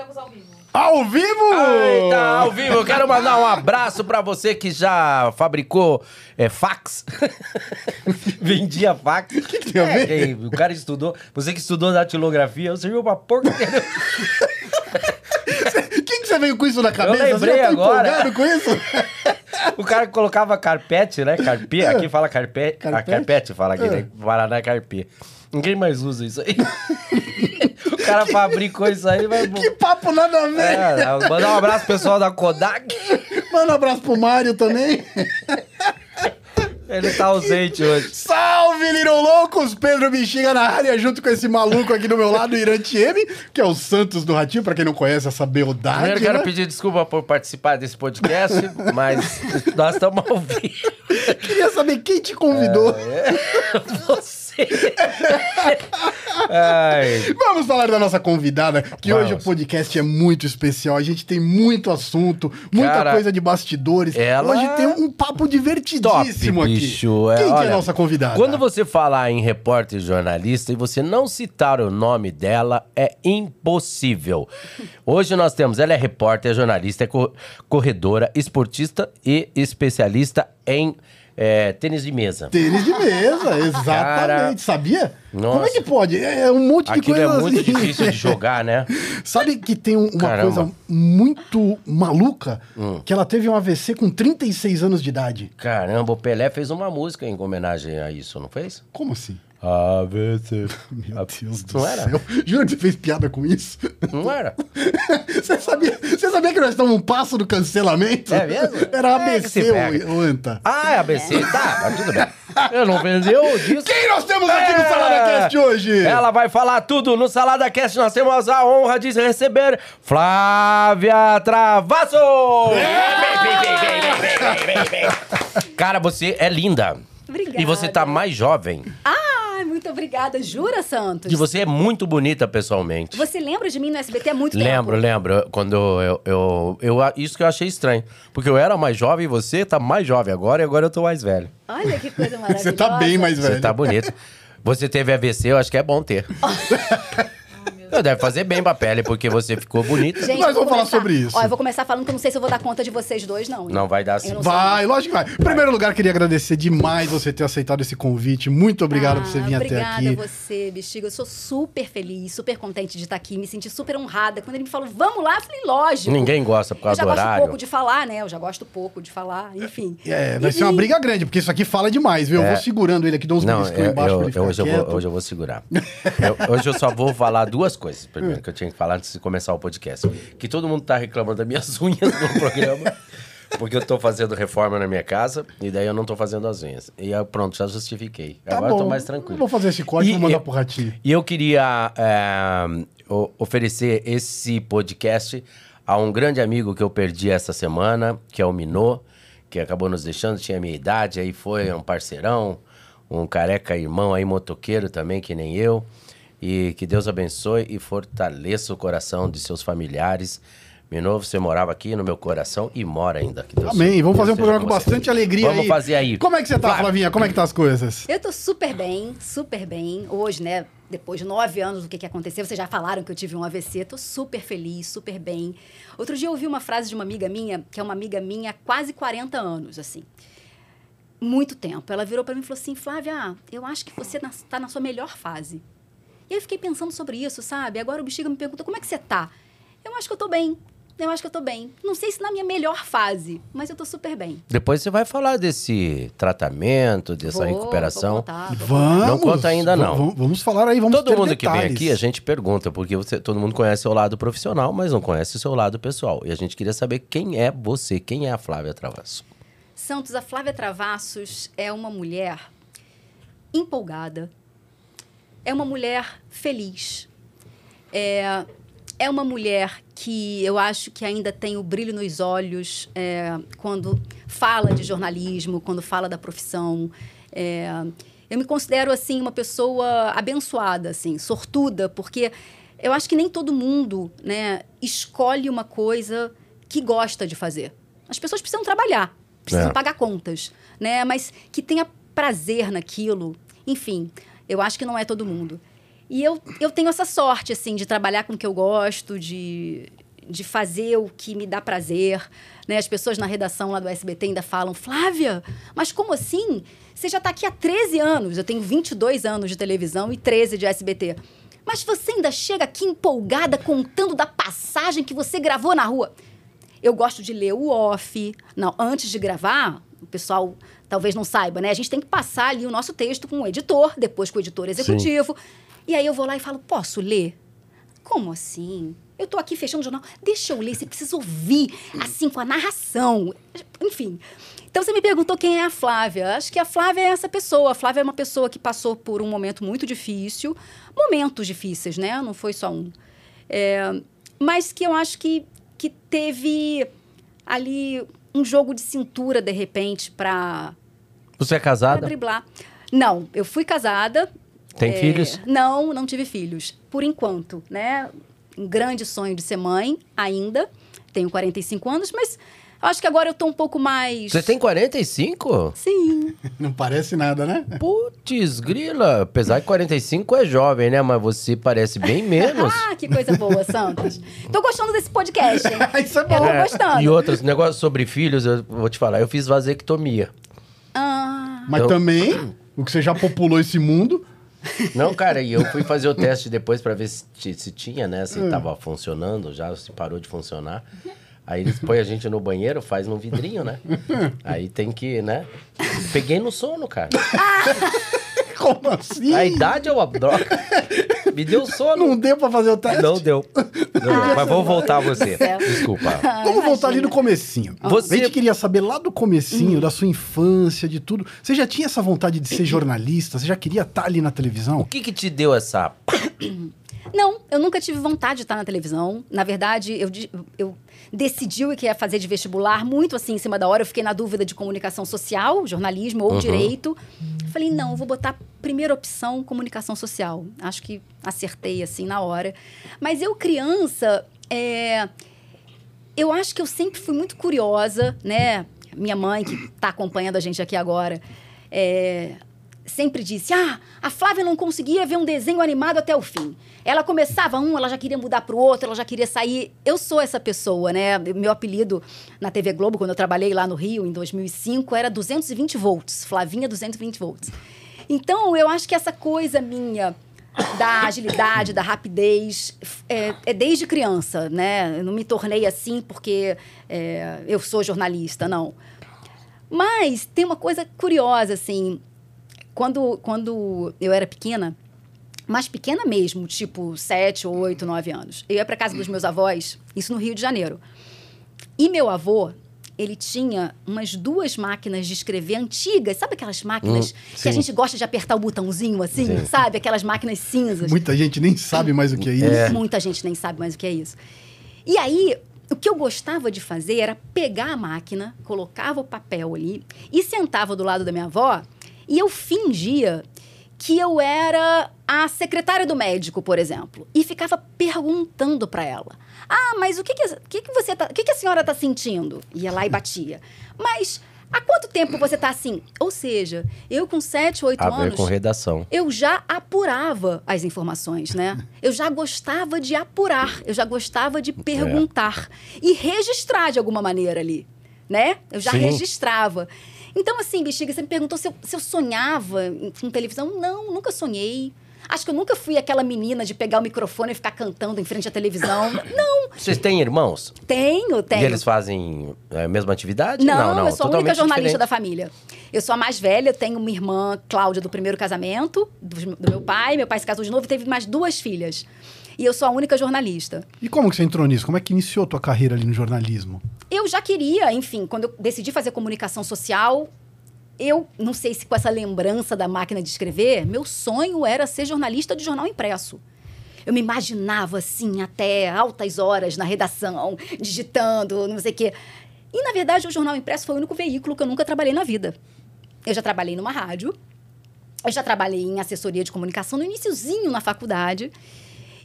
Estamos ao vivo. Ao vivo! Eita, ao vivo. Eu quero mandar um abraço pra você que já fabricou é, fax. Vendia fax. O que, tem a ver? É, o cara estudou. Você que estudou datilografia, serviu pra porca. Quem que você veio com isso na cabeça? lembrei você já tá agora. com isso? o cara que colocava carpete, né? Carpê. Aqui fala carpete. Carpete? A carpete fala aqui, É. né? Paraná é carpê. Ninguém mais usa isso aí. O cara fabricou isso aí, vai... Que papo nada a ver. É, mandar um abraço pro pessoal da Kodak. Manda um abraço pro Mário também. Ele tá ausente hoje. Salve, Little Loucos! Pedro Bexiga na área, junto com esse maluco aqui do meu lado, Irante M, que é o Santos do Ratinho, pra quem não conhece essa beldade. Primeiro quero né? pedir desculpa por participar desse podcast, mas nós estamos ao vivo. Queria saber quem te convidou. Você. Ai, Vamos falar da nossa convidada, que Vamos. hoje o podcast é muito especial. A gente tem muito assunto, muita Cara, coisa de bastidores. ela- Hoje tem um papo top, divertidíssimo aqui. bicho. É, Quem que é olha, a nossa convidada? Quando você falar em repórter e jornalista e você não citar o nome dela, é impossível. Hoje nós temos, ela é repórter, é jornalista, é co- corredora, esportista e especialista em é, tênis de mesa. Tênis de mesa, exatamente. Cara, Sabia? nossa. Como é que pode? É é um monte de Aquilo coisa é muito assim. difícil de jogar, né? Sabe que tem um- uma Caramba. Hum. coisa muito maluca? Que ela teve um AVC com 36 anos de idade. Caramba, o Pelé fez uma música em homenagem a isso, não fez? Como assim? AVC. Meu Deus do Não era? céu. Jura que você fez piada com isso? Não era? Você sabia, você sabia que nós estamos um passo do cancelamento? É mesmo? Era É ABC, o, o Anta. Ah, é ABC? Tá, mas tudo bem. Eu não vendeu disso. Quem nós temos aqui no É. Salada Cast hoje? Ela vai falar tudo no Salada Cast. Nós temos a honra de receber Flávia Travasso! Cara, você é linda. Obrigada. E você tá mais jovem. Ah, muito obrigada. Jura, Santos? E você é muito bonita pessoalmente. Você lembra de mim no SBT há muito tempo? Lembro, lembro. Quando eu, eu, eu, Isso que eu achei estranho. Porque eu era mais jovem e você tá mais jovem agora e agora eu tô mais velho. Olha que coisa maravilhosa. Você tá bem mais velho. Você tá bonito. Você teve AVC, eu acho que é bom ter. Não, Deve fazer bem pra pele, porque você ficou bonito. Gente, Nós eu vamos falar começar- sobre isso. Ó, eu vou começar falando que eu não sei se eu vou dar conta de vocês dois, não. Não vai dar. Eu sou- Vai, lógico que vai. Em primeiro lugar, queria agradecer demais você ter aceitado esse convite. Muito obrigado por você vir até obrigada aqui. a você, Bexiga. Eu sou super feliz, super contente de estar aqui. Me senti super honrada. Quando ele me falou, vamos lá, eu falei, lógico. Ninguém gosta por Eu causa já do gosto horário. pouco de falar, né? Eu já gosto pouco de falar, enfim. É, vai E ser uma briga grande, porque isso aqui fala demais, viu? Eu vou segurando ele aqui, dou uns Não, beliscões eu, embaixo eu- pra ele eu- ficar hoje, eu vou, hoje eu vou segurar. Eu- hoje eu só vou falar duas coisas, primeiro, que eu tinha que falar antes de começar o podcast. Que todo mundo tá reclamando das minhas unhas no programa. Porque eu tô fazendo reforma na minha casa e daí eu não tô fazendo as unhas. E aí, pronto, já justifiquei. Tá Agora eu bom. tô mais tranquilo. Vou fazer esse corte e vou mandar eu- pro Ratinho. E eu queria é, oferecer esse podcast a um grande amigo que eu perdi essa semana, que é o Minô, que acabou nos deixando, tinha a minha idade, aí foi um parceirão, um careca irmão aí, motoqueiro também, que nem eu. E que Deus abençoe e fortaleça o coração de seus familiares. Minô, você morava aqui no meu coração e mora ainda. Que Deus- Amém. Vamos fazer um programa com você. bastante alegria Vamos aí. fazer aí. Como é que você tá, Flávia. Flavinha? Como é que tá as coisas? Eu tô super bem, super bem. Hoje, né, depois de nove anos, o que, que aconteceu? Vocês já falaram que eu tive um AVC. Tô super feliz, super bem. Outro dia eu ouvi uma frase de uma amiga minha, que é uma amiga minha há quase 40 anos, assim. Muito tempo. Ela virou para mim e falou assim, Flávia, eu acho que você tá na sua melhor fase. E eu fiquei pensando sobre isso, sabe? Agora o Bexiga me perguntou, como é que você tá? Eu acho que eu tô bem. Eu acho que eu tô bem. Não sei se na minha melhor fase, mas eu tô super bem. Depois você vai falar desse tratamento, dessa Vou- recuperação. vou contar, vou Vamos. Não conta ainda, não. Vamos, vamos falar aí, vamos Todo ter mundo que vem detalhes. aqui, a gente pergunta, porque você- todo mundo conhece o lado profissional, mas não conhece o seu lado pessoal. E a gente queria saber quem é você, quem é a Flávia Travasso. Santos, a Flávia Travassos é uma mulher empolgada, é uma mulher feliz, é, é uma mulher que eu acho que ainda tem o brilho nos olhos é, quando fala de jornalismo, quando fala da profissão. É, eu me considero assim uma pessoa abençoada, assim, sortuda, porque eu acho que nem todo mundo, né, escolhe uma coisa que gosta de fazer. As pessoas precisam trabalhar, precisam É. pagar contas, né, mas que tenha prazer naquilo. Enfim, eu acho que não é todo mundo. E eu, eu tenho essa sorte, assim, de trabalhar com o que eu gosto, de, de fazer o que me dá prazer. Né? As pessoas na redação lá do SBT ainda falam, Flávia, mas como assim? Você já está aqui há 13 anos. Eu tenho 22 anos de televisão e 13 de SBT. Mas você ainda chega aqui empolgada contando da passagem que você gravou na rua. Eu gosto de ler o off. Não, antes de gravar, o pessoal talvez não saiba, né? A gente tem que passar ali o nosso texto com o editor, depois com o editor executivo. Sim. E aí eu vou lá e falo: posso ler? Como assim? Eu tô aqui fechando o jornal. Deixa eu ler, você precisa ouvir, assim, com a narração. Enfim. Então você me perguntou quem é a Flávia. Acho que a Flávia é essa pessoa. A Flávia é uma pessoa que passou por um momento muito difícil, momentos difíceis, né? Não foi só um. É, mas que eu acho que, que teve ali um jogo de cintura, de repente, para. Você é casada? Pra driblar. Não, eu fui casada. Tem é, filhos? Não, não tive filhos. Por enquanto, né? Um grande sonho de ser mãe ainda. Tenho 45 anos, mas acho que agora eu tô um pouco mais. Você tem 45? Sim. Não parece nada, né? Putz, grila. Apesar que 45 é jovem, né? Mas você parece bem menos. ah, que coisa boa, Santos. Tô gostando desse podcast, hein? Isso é bom. Eu tô gostando. E outros negócios sobre filhos, eu vou te falar. Eu fiz vasectomia. Ah. Mas Então- também, o que você já populou esse mundo. Não, cara, e eu fui fazer o teste depois pra ver se, se tinha, né? Se tava funcionando já, se parou de funcionar. Aí eles põem a gente no banheiro, faz num vidrinho, né? Aí tem que, né? Peguei no sono, cara. Como assim? A idade é uma droga. Me deu sono. Não deu pra fazer o teste? Não deu. Não deu. Mas vou voltar a você. Desculpa. Vamos voltar ali no comecinho. Você- A gente queria saber lá do comecinho, da sua infância, de tudo. Você já tinha essa vontade de ser jornalista? Você já queria estar ali na televisão? O que que te deu essa... Não, eu nunca tive vontade de estar na televisão. Na verdade, eu, eu decidi o que ia fazer de vestibular muito assim em cima da hora. Eu fiquei na dúvida de comunicação social, jornalismo ou direito. Falei, não, eu vou botar primeira opção comunicação social. Acho que acertei assim na hora. Mas eu, criança, é, eu acho que eu sempre fui muito curiosa, né? Minha mãe, que está acompanhando a gente aqui agora, é, sempre disse: Ah, a Flávia não conseguia ver um desenho animado até o fim. Ela começava um, ela já queria mudar para o outro, ela já queria sair. Eu sou essa pessoa, né? Meu apelido na TV Globo, quando eu trabalhei lá no Rio, em 2005, era 220 volts. Flavinha 220 volts. Então, eu acho que essa coisa minha da agilidade, da rapidez, é, é desde criança, né? Eu não me tornei assim porque é, eu sou jornalista, não. Mas tem uma coisa curiosa, assim. Quando, quando eu era pequena, mais pequena mesmo, tipo 7, 8, 9 anos, eu ia para casa dos meus avós, isso no Rio de Janeiro. E meu avô, ele tinha umas duas máquinas de escrever antigas. Sabe aquelas máquinas Hum, que a gente gosta de apertar o botãozinho assim, Sim. sabe? Aquelas máquinas cinzas. Muita gente nem sabe mais o que é isso. Muita gente nem sabe mais o que é isso. E aí, o que eu gostava de fazer era pegar a máquina, colocava o papel ali e sentava do lado da minha avó e eu fingia que eu era a secretária do médico, por exemplo, e ficava perguntando para ela: "Ah, mas o que que, que, que você tá, o que, que a senhora tá sentindo?" Ia lá e batia. Mas há quanto tempo você tá assim? Ou seja, eu com 7, 8 A ver anos com redação. eu já apurava as informações, né? Eu já gostava de apurar, eu já gostava de perguntar e registrar de alguma maneira ali, né? Eu já Sim. registrava. Então, assim, Bexiga, você me perguntou se eu, se eu sonhava em- com televisão. Não, nunca sonhei. Acho que eu nunca fui aquela menina de pegar o microfone e ficar cantando em frente à televisão. Não, Vocês têm irmãos? tenho, tenho. E eles fazem a mesma atividade? Não, eu sou a única jornalista da diferente. família. Eu sou a mais velha, tenho uma irmã, Cláudia, do primeiro casamento, do, do meu pai. Meu pai se casou de novo e teve mais duas filhas. E eu sou a única jornalista. E como que você entrou nisso? Como é que iniciou a tua carreira ali no jornalismo? Eu já queria, enfim, quando eu decidi fazer comunicação social, eu não sei se com essa lembrança da máquina de escrever, meu sonho era ser jornalista de jornal impresso. Eu me imaginava assim, até altas horas na redação, digitando, não sei o quê. E, na verdade, o jornal impresso foi o único veículo que eu nunca trabalhei na vida. Eu já trabalhei numa rádio, eu já trabalhei em assessoria de comunicação no iniciozinho na faculdade.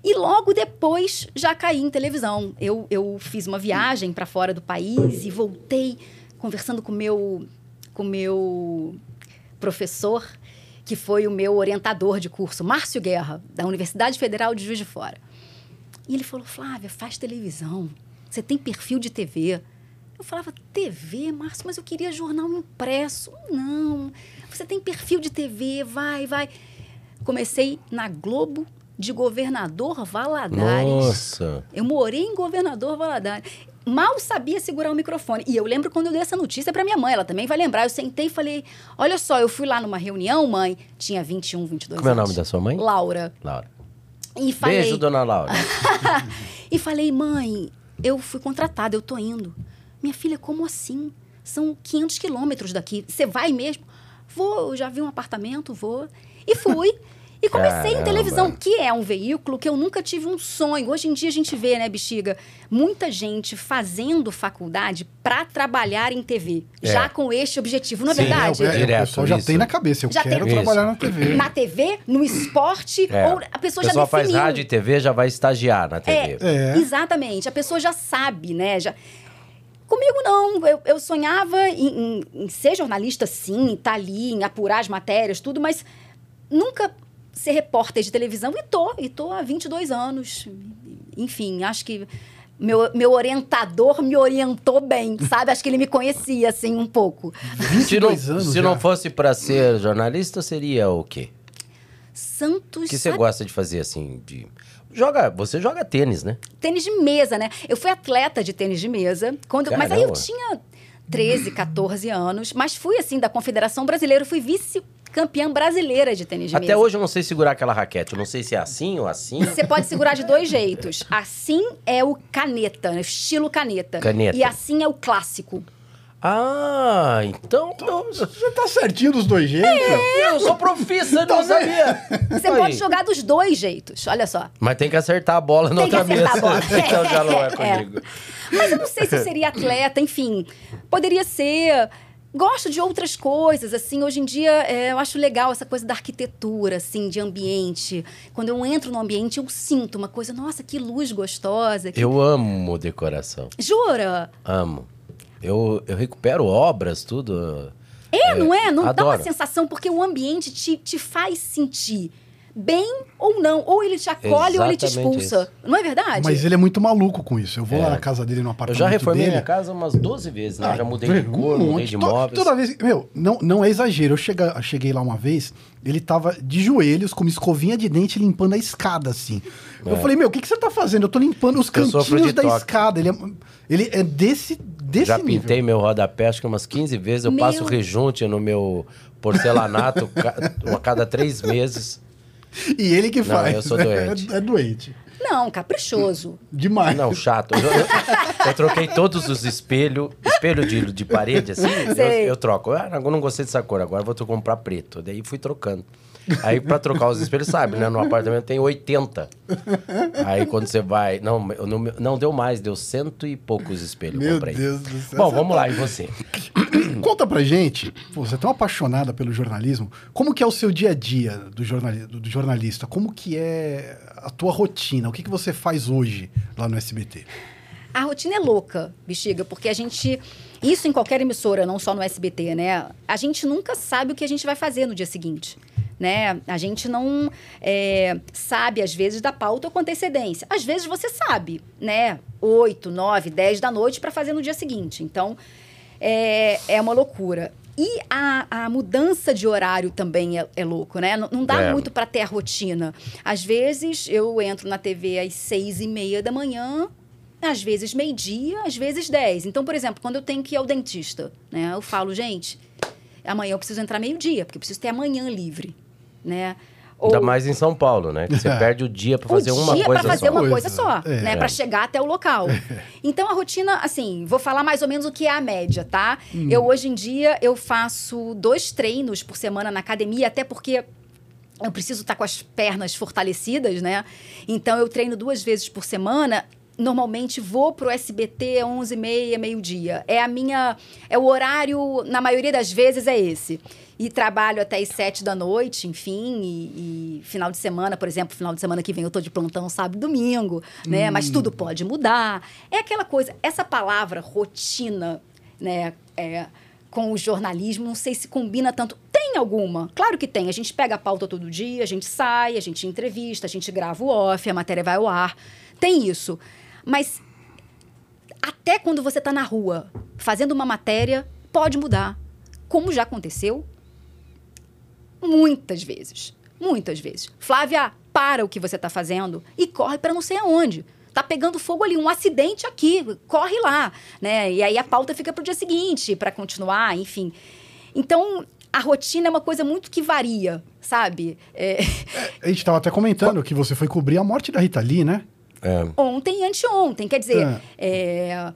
E logo depois já caí em televisão. Eu, eu fiz uma viagem para fora do país e voltei conversando com meu, com meu professor, que foi o meu orientador de curso, Márcio Guerra, da Universidade Federal de Juiz de Fora. E ele falou: Flávia, faz televisão. Você tem perfil de TV. Eu falava, TV, Márcio, mas eu queria jornal impresso. Não, você tem perfil de TV, vai, vai. Comecei na Globo de Governador Valadares. Nossa. Eu morei em Governador Valadares. Mal sabia segurar o microfone. E eu lembro quando eu dei essa notícia para minha mãe, ela também vai lembrar. Eu sentei e falei: Olha só, eu fui lá numa reunião, mãe, tinha 21, 22 Como é o anos. nome da sua mãe? Laura. Laura. E falei, Beijo, dona Laura. e falei, mãe, eu fui contratada, eu tô indo. Minha filha, como assim? São 500 quilômetros daqui. Você vai mesmo? Vou, eu já vi um apartamento, vou. E fui. E comecei Caramba. em televisão, que é um veículo que eu nunca tive um sonho. Hoje em dia a gente vê, né, Bexiga, muita gente fazendo faculdade para trabalhar em TV, É. já com este objetivo, não é Sim, verdade? É, o Direto, pessoal já isso. tem na cabeça. Eu Já quero tem. trabalhar Isso. na TV. Na TV, no esporte, É. ou a pessoa o já pessoal faz definiu. rádio e TV, já vai estagiar na TV. É. Exatamente. A pessoa já sabe, né? Já... Comigo não. Eu, eu sonhava em, em- em ser jornalista, sim, estar ali, em apurar as matérias, tudo, mas nunca ser repórter de televisão. E tô, e tô há 22 anos. Enfim, acho que meu, meu orientador me orientou bem, sabe? Acho que ele me conhecia, assim, um pouco. Se não, 22 anos se já. não fosse pra ser jornalista, seria o quê? Santos. O que você sabe? gosta de fazer assim? De... Joga, você joga tênis, né? tênis de mesa, né? Eu fui atleta de tênis de mesa, quando, mas aí eu Caramba. tinha 13, 14 anos, mas fui assim da Confederação Brasileira, fui vice-campeã brasileira de tênis de Até mesa. hoje eu não sei segurar aquela raquete. Eu não sei se é assim ou assim. Você pode segurar de dois jeitos. Assim é o caneta, né? estilo caneta. Caneta. E assim é o clássico. Ah, então. Eu, Você tá certinho dos dois jeitos? eu sou profissa, não sabia. Você Aí. pode jogar dos dois jeitos, olha só. Mas tem que acertar a bola na Tem que outra acertar mesa. a bola. então já não é É. comigo. Mas eu não sei se eu seria atleta, enfim. Poderia ser. Gosto de outras coisas, assim. Hoje em dia, é, eu acho legal essa coisa da arquitetura, assim, de ambiente. Quando eu entro no ambiente, eu sinto uma coisa, nossa, que luz gostosa. que- Eu amo decoração. Jura? Amo. Eu, eu recupero obras, tudo. É, não é? Não dá uma adoro. sensação, porque o ambiente te, te faz sentir bem ou não. Ou ele te acolhe ou ele te Exatamente expulsa. Não é verdade? Mas ele é muito maluco com isso. Eu vou lá É. na casa dele, no Eu apartamento já reformei dele. minha casa umas 12 vezes, né? Ah, já mudei de um cor, monte. mudei de To- móveis. Toda vez. Meu, não, não é exagero. Eu chega, cheguei lá uma vez, ele tava de joelhos, com uma escovinha de dente, limpando a escada, assim. Eu falei, meu, o que, que você tá fazendo? Eu tô limpando os É. Eu cantinhos da escada. escada. Ele é, ele é desse, desse Já nível. pintei meu rodapé acho que umas 15 vezes. Eu Meu- passo rejunte no meu porcelanato a cada três meses. E ele que Não, faz. eu sou doente. É, é doente. Não, caprichoso. Demais. Não, chato. Eu, eu- eu troquei todos os espelhos, espelho de, de parede, assim, eu, eu troco. Ah, eu não gostei dessa cor, agora vou comprar preto. Daí fui trocando. Aí pra trocar os espelhos, sabe, né? No apartamento tem 80. Aí quando você vai. Não, não, não deu mais, deu cento e poucos espelhos. eu Meu comprei. Deus do céu. Bom, vamos tá- lá, e você? Conta pra gente, pô, você é tão apaixonada pelo jornalismo, como que é o seu dia a dia do, jornali do jornalista? Como que é a tua rotina? O que, que você faz hoje lá no SBT? A rotina é louca, bexiga, porque a gente. Isso em qualquer emissora, não só no SBT, né? A gente nunca sabe o que a gente vai fazer no dia seguinte. Né? A gente não é, sabe, às vezes, da pauta com antecedência. Às vezes você sabe, né? 8, 9, 10 da noite para fazer no dia seguinte. Então, é, é uma loucura. E a, a mudança de horário também é, é louco, né? Não, não dá É. muito para ter a rotina. Às vezes eu entro na TV às seis e meia da manhã, às vezes meio-dia, às vezes dez. Então, por exemplo, quando eu tenho que ir ao dentista, né? Eu falo, gente, amanhã eu preciso entrar meio-dia, porque eu preciso ter amanhã livre, né? Ou Ainda mais em São Paulo, né? Que você É. perde o dia pra o fazer uma dia coisa para fazer só. uma Coisa. coisa só, É. né? Para chegar até o local. Então a rotina, assim, vou falar mais ou menos o que é a média, tá? Hum. Eu hoje em dia eu faço dois treinos por semana na academia, até porque eu preciso estar com as pernas fortalecidas, né? Então eu treino duas vezes por semana. Normalmente vou pro SBT 11h30, meio-dia. É a minha. É o horário, na maioria das vezes, é esse. E trabalho até as sete da noite, enfim, e, e final de semana, por exemplo, final de semana que vem eu tô de plantão sábado e domingo, né? Mas tudo pode mudar. É aquela coisa, essa palavra rotina, né? É, com o jornalismo, não sei se combina tanto. Tem alguma, claro que tem. A gente pega a pauta todo dia, a gente sai, a gente entrevista, a gente grava o off, a matéria vai ao ar. Tem isso. Mas até quando você está na rua fazendo uma matéria, pode mudar. Como já aconteceu muitas vezes. Muitas vezes. Flávia, para o que você está fazendo e corre para não sei aonde. Tá pegando fogo ali, um acidente aqui, corre lá, né? E aí a pauta fica para o dia seguinte, para continuar, enfim. Então, a rotina é uma coisa muito que varia, sabe? É... A gente estava até comentando que você foi cobrir a morte da Rita Lee, né? É. Ontem e anteontem. Quer dizer, é.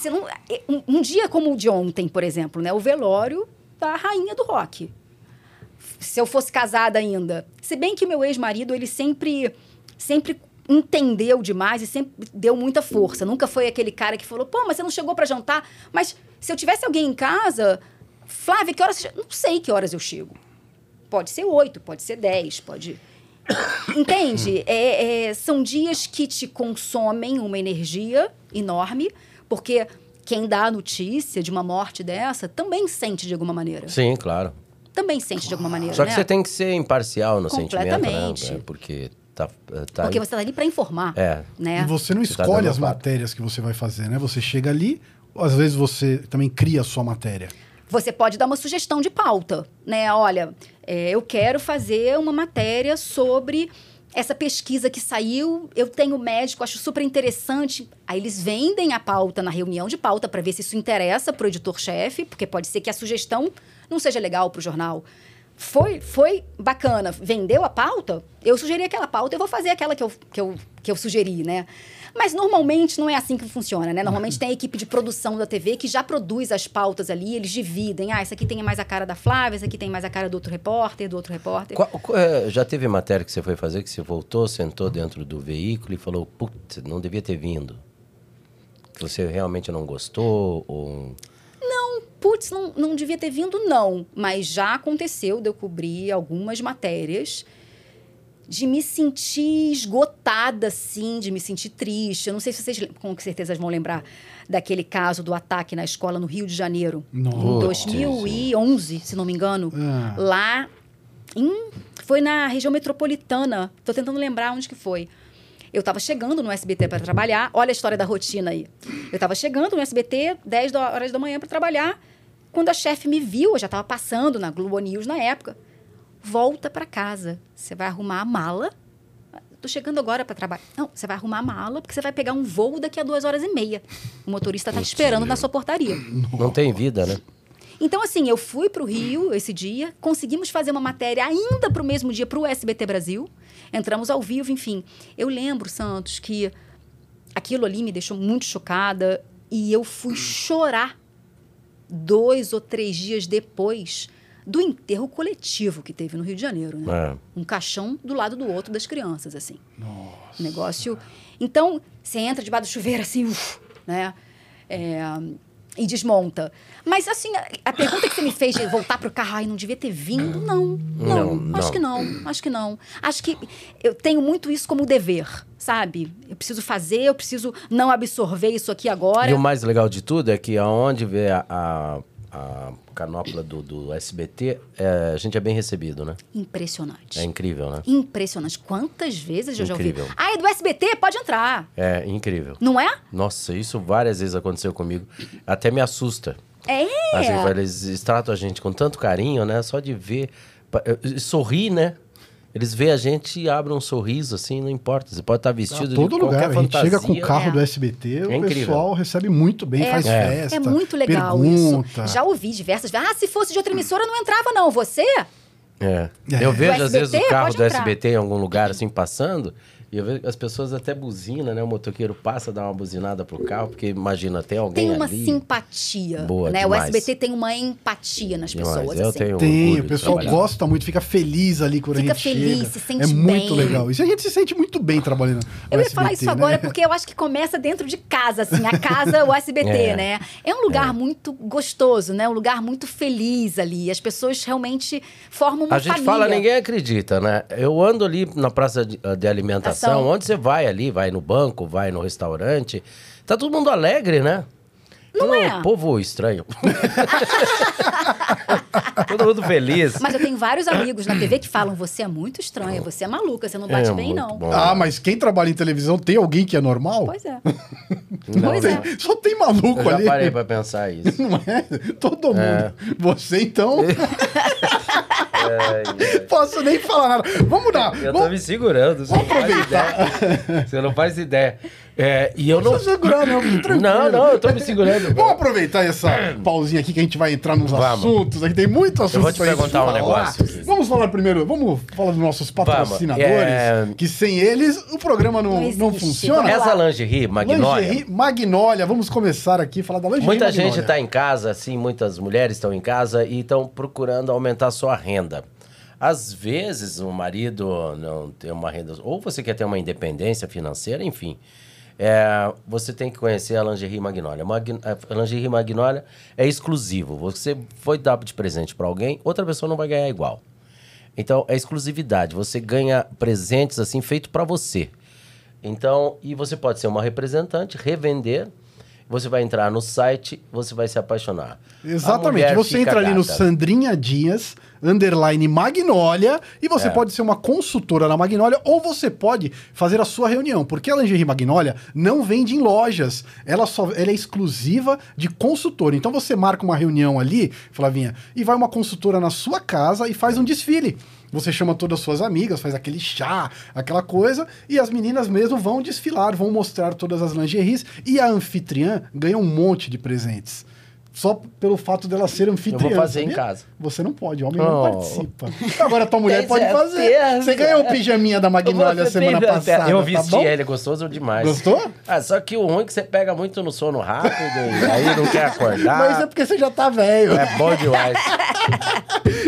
É, não, um, um, dia como o de ontem, por exemplo, né? O velório da rainha do rock. Se eu fosse casada ainda. Se bem que meu ex-marido, ele sempre, sempre entendeu demais e sempre deu muita força. Nunca foi aquele cara que falou, pô, mas você não chegou para jantar. Mas se eu tivesse alguém em casa, Flávia, que horas... Não sei que horas eu chego. Pode ser oito, pode ser dez, pode... Entende? É, é, são dias que te consomem uma energia enorme, porque quem dá a notícia de uma morte dessa também sente de alguma maneira. Sim, claro. Também sente de alguma maneira. Só que né? você tem que ser imparcial no Completamente. sentimento, né? Porque tá, tá Porque você está ali para informar. É. Né? E você não Você tá escolhe dando as matérias que você vai fazer, né? Você chega ali, às vezes você também cria a sua matéria. Você pode dar uma sugestão de pauta, né? Olha, é, eu quero fazer uma matéria sobre essa pesquisa que saiu. Eu tenho médico, acho super interessante. Aí eles vendem a pauta na reunião de pauta para ver se isso interessa para o editor-chefe, porque pode ser que a sugestão não seja legal para o jornal. Foi, foi bacana, vendeu a pauta, eu sugeri aquela pauta, eu vou fazer aquela que eu, que eu, que eu sugeri, né? Mas normalmente não é assim que funciona, né? Normalmente tem a equipe de produção da TV que já produz as pautas ali, eles dividem. Ah, essa aqui tem mais a cara da Flávia, essa aqui tem mais a cara do outro repórter, do outro repórter. Qual- qual- é, já teve matéria que você foi fazer que você voltou, sentou dentro do veículo e falou, putz, não devia ter vindo? Que você realmente não gostou? Ou... Putz, não, não devia ter vindo, não. Mas já aconteceu de eu cobrir algumas matérias de me sentir esgotada, assim, de me sentir triste. Eu não sei se vocês, com certeza, vão lembrar daquele caso do ataque na escola no Rio de Janeiro. Nossa. Em 2011, se não me engano. Ah. Lá, em- foi na região metropolitana. Tô tentando lembrar onde que foi. Eu estava chegando no SBT para trabalhar. Olha a história da rotina aí. Eu estava chegando no SBT, 10 da- horas da manhã para trabalhar. Quando a chefe me viu, eu já estava passando na Globo News na época. Volta para casa. Você vai arrumar a mala. Tô chegando agora para trabalhar. Não, você vai arrumar a mala porque você vai pegar um voo daqui a duas horas e meia. O motorista tá te esperando na sua portaria. Não tem vida, né? Então, assim, eu fui para o Rio esse dia, conseguimos fazer uma matéria ainda para o mesmo dia para o SBT Brasil. Entramos ao vivo, enfim. Eu lembro, Santos, que aquilo ali me deixou muito chocada e eu fui chorar dois ou três dias depois do enterro coletivo que teve no Rio de Janeiro, né? É. Um caixão do lado do outro das crianças, assim. Nossa. Negócio. Então, você entra debaixo do chuveiro, assim, uf, né? É, e desmonta. Mas, assim, a, a pergunta que você me fez de voltar pro carro, ai, não devia ter vindo, não. Não, Não, acho não. que não. Acho que não. Acho que eu tenho muito isso como dever, sabe? Eu preciso fazer, eu preciso não absorver isso aqui agora. E o mais legal de tudo é que aonde vê a, a, a canopla do, do SBT, é, a gente é bem recebido, né? Impressionante. É incrível, né? Impressionante. Quantas vezes eu já ouvi? Incrível. Ah, é do SBT? Pode entrar. É incrível. Não é? Nossa, isso várias vezes aconteceu comigo. Até me assusta. É. Assim, eles tratam a gente com tanto carinho, né? Só de ver. Sorrir, né? Eles veem a gente e abrem um sorriso, assim, não importa. Você pode estar vestido A todo de qualquer lugar. A gente fantasia. chega com o carro É. do SBT, o incrível. pessoal recebe muito bem, É. faz É. festa. É muito legal pergunta. isso. Já ouvi diversas vezes. Ah, se fosse de outra emissora, não entrava, não. Você? É. É. Eu vejo, às vezes, o carro do. SBT em algum lugar, assim, passando, e eu vejo que as pessoas até buzinam, né? O motoqueiro passa, dá uma buzinada pro carro, porque imagina, tem alguém Tem uma ali. simpatia. Boa, né? demais. O SBT tem uma empatia nas Demais. pessoas. Eu assim. tenho Tem, o pessoal gosta muito, fica feliz ali quando Fica a gente feliz, chega. se sente é muito bem. legal. Isso a gente se sente muito bem trabalhando. Eu no ia falar SBT, isso agora né? porque eu acho que começa dentro de casa, assim, a casa, o SBT, É. né? É um lugar muito gostoso, né? Um lugar muito feliz ali. As pessoas realmente formam uma A gente família. fala, ninguém acredita, né? Eu ando ali na praça de, de alimentação, Ação. onde você vai ali, vai no banco, vai no restaurante, tá todo mundo alegre, né? Não é? povo estranho. Todo mundo feliz. Mas eu tenho vários amigos na TV que falam: você é muito estranha, você é maluca, você não bate É bem, não. bom. Ah, mas quem trabalha em televisão tem alguém que é normal? Pois é. Não, pois não. é. Só tem maluco Eu já ali. parei pra pensar isso. Não é? Todo mundo. É. Você, então, Ai, ai. posso nem falar nada. Vamos dar. Eu tô Vamos... me segurando, você não faz ideia. Você não faz ideia. É, e eu Não não. precisa segurar, não. Não, não, eu tô me segurando. Vamos aproveitar essa pausinha aqui que a gente vai entrar nos Vamos. assuntos. Aqui tem muito assunto vou te pra gente perguntar um falar. negócio. Vamos falar primeiro, vamos falar dos nossos patrocinadores. é- Que sem eles o programa não, Não não, existe. funciona. Essa lingerie, Magnólia. Lingerie Magnólia. Vamos começar aqui a falar da lingerie Muita Magnólia. gente está em casa, assim, muitas mulheres estão em casa e estão procurando aumentar sua renda. Às vezes o marido não tem uma renda, ou você quer ter uma independência financeira, enfim. É, você tem que conhecer a Lingerie Magnólia. Mag- A Lingerie Magnólia é exclusivo. Você foi dar de presente para alguém, outra pessoa não vai ganhar igual. Então, é exclusividade. Você ganha presentes assim feito para você. Então, e você pode ser uma representante, revender. Você vai entrar no site, você vai se apaixonar. Exatamente. Você entra ali no gata. Sandrinha Dias, underline Magnólia, e você É. pode ser uma consultora na Magnólia, ou você pode fazer a sua reunião, porque a lingerie Magnólia não vende em lojas. Ela, só, ela é exclusiva de consultora. Então você marca uma reunião ali, Flavinha, e vai uma consultora na sua casa e faz um desfile. Você chama todas as suas amigas, faz aquele chá, aquela coisa, e as meninas mesmo vão desfilar, vão mostrar todas as lingeries, e a anfitriã ganha um monte de presentes. Só pelo fato dela ser anfitriã. Eu vou fazer em sabia? casa. Você não pode, homem não Oh. participa. Agora tua mulher pode fazer. Você ganhou o pijaminha da Magnólia semana passada. Eu tá vesti bom? ele, é gostoso demais. Gostou? Ah, só que o ruim é que você pega muito no sono rápido e aí não quer acordar. Mas é porque você já tá velho. É bom demais.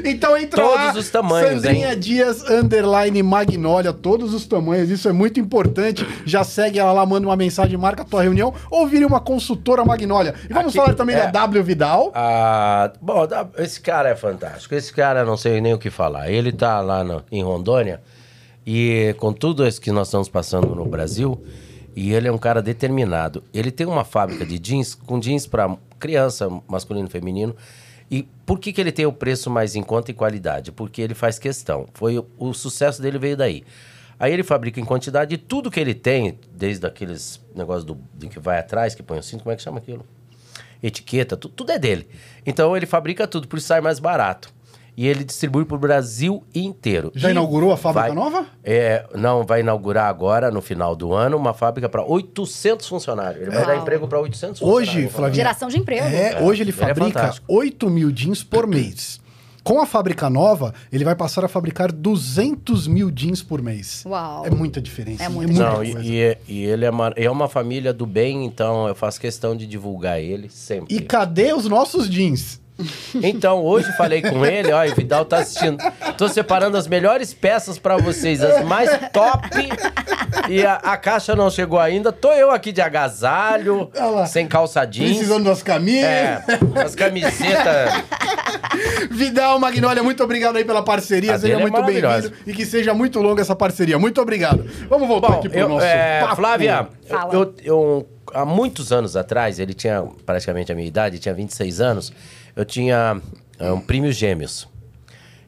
Então entra Todos lá, os tamanhos, Sandrinha hein? Dias, underline Magnólia, todos os tamanhos, isso é muito importante. Já segue ela lá, manda uma mensagem, marca a tua reunião, ou vire uma consultora Magnólia. E vamos Aqui- falar também é. da W Vidal. Ah, bom, esse cara é fantástico. Esse cara, não sei nem o que falar. Ele tá lá no- em Rondônia e com tudo isso que nós estamos passando no Brasil, e ele é um cara determinado. Ele tem uma fábrica de jeans com jeans para criança, masculino e feminino. E por que, que ele tem o preço mais em conta e qualidade? Porque ele faz questão. Foi o, o sucesso dele veio daí. Aí ele fabrica em quantidade e tudo que ele tem, desde aqueles negócios do, de que vai atrás, que põe o cinto, como é que chama aquilo? Etiqueta, tu- tudo é dele. Então ele fabrica tudo, por isso sai mais barato. E ele distribui para o Brasil inteiro. Já E inaugurou a fábrica vai- nova? É, não, vai inaugurar agora, no final do ano, uma fábrica para 800 funcionários. Ele vai dar emprego para 800 Hoje, funcionários. Flavinha, Geração de emprego. É, hoje ele ele é fabrica fantástico. 8 mil jeans por mês. Com a fábrica nova, ele vai passar a fabricar 200 mil jeans por mês. Uau. É muita diferença. É hein? muita Não, coisa. e, e- e ele é uma, é uma família do bem, então eu faço questão de divulgar ele sempre. E cadê os nossos jeans? Então, hoje falei com ele, ó, e o Vidal tá assistindo. Tô separando as melhores peças pra vocês, as mais top. E a, a caixa não chegou ainda. Tô eu aqui de agasalho, Olha sem calça jeans. Precisando das camisas. É, as camisetas. Vidal Magnólia, muito obrigado aí pela parceria. A Seja é muito bem-vindo e que seja muito longa essa parceria. Muito obrigado. Vamos voltar Bom, aqui pro eu, nosso é, papo. Flávia, Fala. eu, eu- há muitos anos atrás, ele tinha praticamente a minha idade, tinha 26 anos, eu tinha é, um primo gêmeos.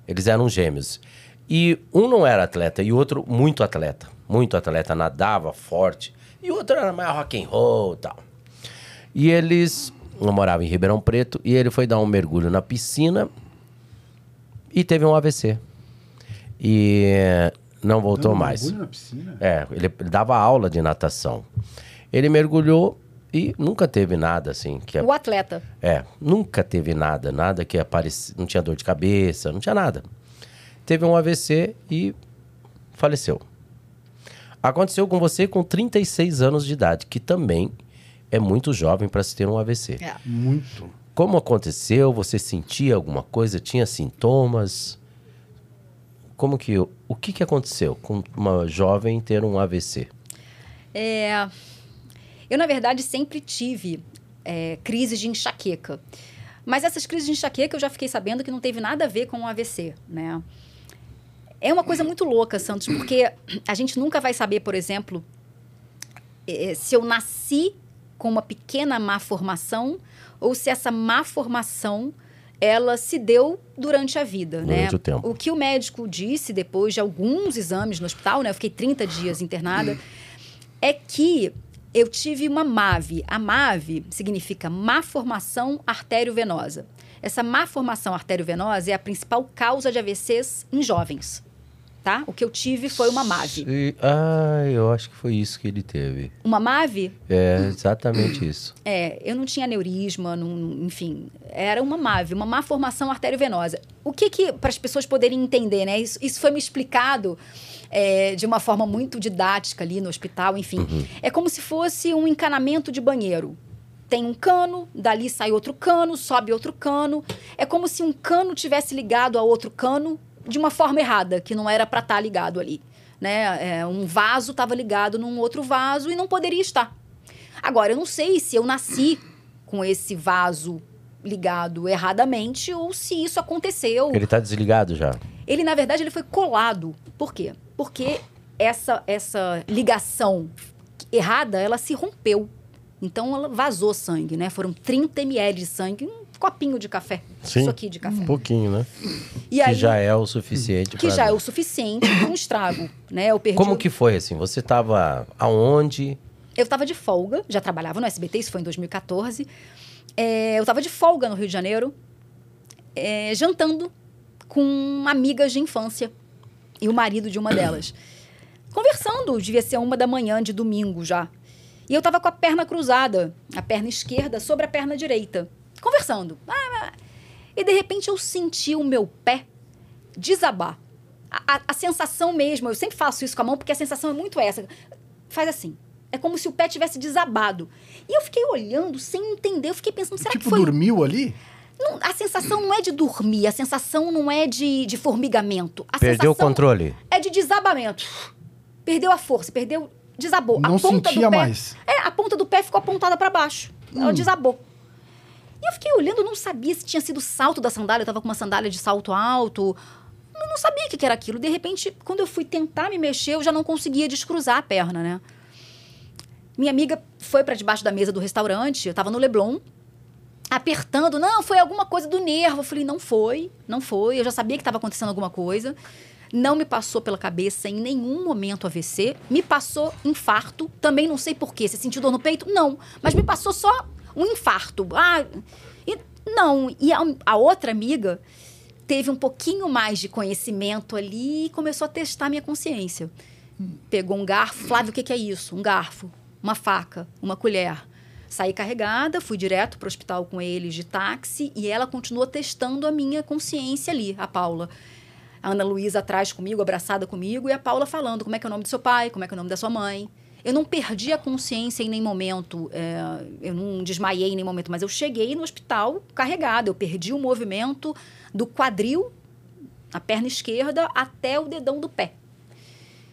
Eles eram gêmeos. E um não era atleta e o outro muito atleta. Muito atleta, nadava forte. E o outro era mais rock and roll e tal. E eles... Eu morava em Ribeirão Preto e ele foi dar um mergulho na piscina e teve um AVC. E não voltou Não, mais. mergulho na piscina? É, ele dava aula de natação. Ele mergulhou e nunca teve nada assim. Que O atleta. é, nunca teve nada, nada que aparecia, não tinha dor de cabeça, não tinha nada. Teve um AVC e faleceu. Aconteceu com você com 36 anos de idade, que também é muito jovem para se ter um AVC. É. Muito. Como aconteceu? Você sentia alguma coisa? Tinha sintomas? Como que o que que aconteceu com uma jovem ter um AVC? É, eu, na verdade, sempre tive é, crises de enxaqueca. Mas essas crises de enxaqueca eu já fiquei sabendo que não teve nada a ver com o AVC, né? É uma coisa muito louca, Santos, porque a gente nunca vai saber, por exemplo, eh, se eu nasci com uma pequena má formação ou se essa má formação ela se deu durante a vida, né? Durante o tempo. O que o médico disse depois de alguns exames no hospital, né? Eu fiquei 30 dias internada, é que eu tive uma MAVE. A MAVE significa má formação arteriovenosa. Essa má formação arteriovenosa é a principal causa de AVCs em jovens. Tá? O que eu tive foi uma MAVE. E- Ah, eu acho que foi isso que ele teve. Uma MAVE É exatamente isso. É, eu não tinha aneurisma, não- não- enfim, era uma MAVE, uma má formação arteriovenosa. O que que, para as pessoas poderem entender, né? Isso, isso foi me explicado é, de uma forma muito didática ali no hospital, enfim. É como se fosse um encanamento de banheiro. Tem um cano, dali sai outro cano, sobe outro cano. É como se um cano tivesse ligado a outro cano de uma forma errada, que não era para estar ligado ali. Né? É, um vaso estava ligado num outro vaso e não poderia estar. Agora, eu não sei se eu nasci com esse vaso ligado erradamente ou se isso aconteceu. Ele tá desligado já. Ele, na verdade, ele foi colado. Por quê? Porque essa, essa ligação errada, ela se rompeu. Então, ela vazou sangue, né? Foram 30 ml de sangue, um copinho de café. Sim. Isso aqui de café. Um pouquinho, né? E que aí, já é o suficiente que já é o suficiente para um estrago, né? Eu perdi Como o- que foi, assim? Você tava aonde? Eu estava de folga, já trabalhava no SBT, isso foi em 2014. É, eu estava de folga no Rio de Janeiro, é, jantando com amigas de infância e o marido de uma delas. Conversando, devia ser uma da manhã de domingo já. E eu estava com a perna cruzada, a perna esquerda sobre a perna direita, conversando. Ah, ah. E de repente eu senti o meu pé desabar. A, a- a sensação mesmo, eu sempre faço isso com a mão porque a sensação é muito essa. Faz assim. É como se o pé tivesse desabado. E eu fiquei olhando sem entender. Eu fiquei pensando, será tipo, que foi. dormiu ali? Não, a sensação não é de dormir, a sensação não é de, de formigamento. A Perdeu o controle? É de desabamento. Perdeu a força, perdeu. Desabou. Não a ponta sentia do pé, mais. É, a ponta do pé ficou apontada para baixo. Ela Hum. desabou. E eu fiquei olhando, não sabia se tinha sido salto da sandália. Eu tava com uma sandália de salto alto. Eu não sabia o que que era aquilo. De repente, quando eu fui tentar me mexer, eu já não conseguia descruzar a perna, né? Minha amiga foi para debaixo da mesa do restaurante, eu tava no Leblon, apertando. Não, foi alguma coisa do nervo. Eu falei, não foi, não foi. Eu já sabia que estava acontecendo alguma coisa. Não me passou pela cabeça em nenhum momento AVC. Me passou infarto. Também não sei porquê. Você sentiu dor no peito? Não. Mas me passou só um infarto. Ah, e- não. E a, a outra amiga teve um pouquinho mais de conhecimento ali e começou a testar minha consciência. Pegou um garfo. Flávio, o que, que é isso? Um garfo, uma faca, uma colher. Saí carregada, fui direto para o hospital com eles de táxi e ela continuou testando a minha consciência ali, a Paula. A Ana Luísa atrás comigo, abraçada comigo, e a Paula falando como é que é o nome do seu pai, como é que é o nome da sua mãe. Eu não perdi a consciência em nenhum momento, é, eu não desmaiei em nenhum momento, mas eu cheguei no hospital carregada. Eu perdi o movimento do quadril, a perna esquerda, até o dedão do pé.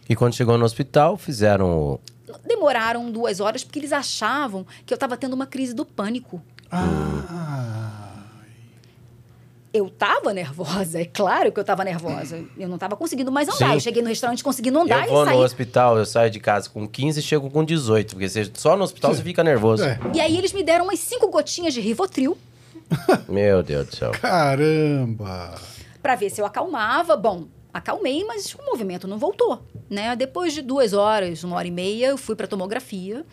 E quando chegou no hospital, fizeram. Demoraram duas horas porque eles achavam que eu estava tendo uma crise do pânico. Ah, Eu estava nervosa, é claro que eu estava nervosa. Eu não estava conseguindo mais andar. Sim. Eu cheguei no restaurante conseguindo andar eu vou e saí. no hospital, eu saio de casa com 15 e chego com 18. Porque você- só no hospital você fica nervoso. é. E aí eles me deram umas cinco gotinhas de Rivotril Meu Deus do céu. Caramba! para ver se eu acalmava. Bom, acalmei, mas o movimento não voltou, né? Depois de duas horas, uma hora e meia, eu fui para tomografia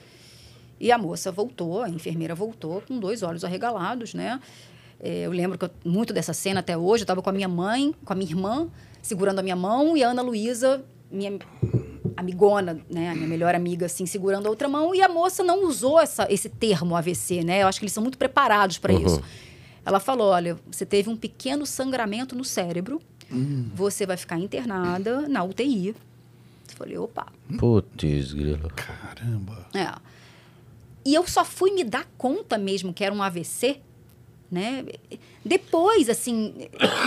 e a moça voltou, a enfermeira voltou com dois olhos arregalados, né? É, eu lembro que eu- muito dessa cena até hoje. Eu estava com a minha mãe, com a minha irmã, segurando a minha mão e a Ana Luísa, minha amigona, né, a minha melhor amiga, assim, segurando a outra mão. E a moça não usou essa, esse termo AVC, né? Eu acho que eles são muito preparados para isso. Ela falou: olha, você teve um pequeno sangramento no cérebro, você vai ficar internada na UTI. Eu falei, opa. Putz, grilo. Caramba! É. E eu só fui me dar conta mesmo que era um AVC, né? Depois, assim,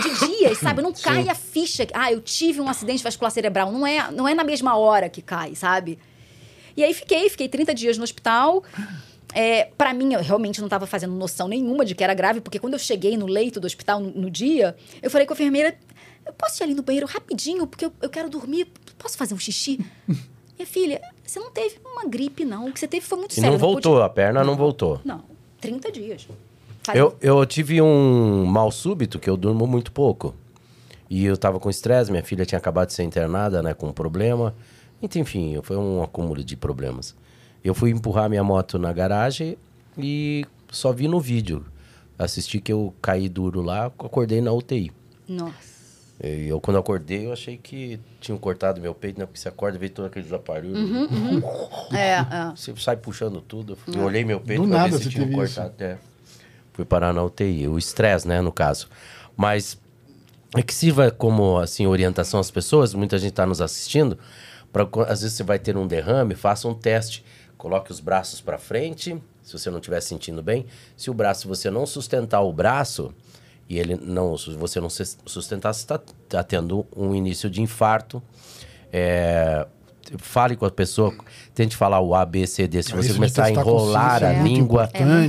de dias, sabe? Não cai a ficha. Ah, eu tive um acidente vascular cerebral. Não é, não é na mesma hora que cai, sabe? E aí fiquei, fiquei 30 dias no hospital. É, para mim, eu realmente não estava fazendo noção nenhuma de que era grave, porque quando eu cheguei no leito do hospital no, no dia, eu falei com a enfermeira: eu posso ir ali no banheiro rapidinho, porque eu, eu quero dormir, posso fazer um xixi? Minha filha, você não teve uma gripe, não. O que você teve foi muito E sério. não voltou, podia- a perna não voltou. Não, 30 dias. Eu, eu tive um mal súbito que eu durmo muito pouco. E eu tava com estresse, minha filha tinha acabado de ser internada, né, com um problema. Então, Enfim, foi um acúmulo de problemas. Eu fui empurrar minha moto na garagem e só vi no vídeo. Assisti que eu caí duro lá, acordei na UTI. Nossa. E eu, quando acordei, eu achei que tinham cortado meu peito, né? Porque você acorda e vê todos aqueles aparelhos. É, é. Você sai puxando tudo. Eu olhei meu peito Do pra nada ver se tinham teve cortado. É. Fui parar na UTI. O estresse, né, no caso. Mas é que sirva como, assim, orientação às pessoas. Muita gente está nos assistindo. Pra, co- às vezes você vai ter um derrame, faça um teste. Coloque os braços para frente, se você não estiver sentindo bem. Se o braço, se você não sustentar o braço e ele não, se você não sus- sustentar, você está tá tendo um início de infarto. É, fale com a pessoa, tente falar o A, B, C, D. Se Isso você começar a enrolar a é língua, É né?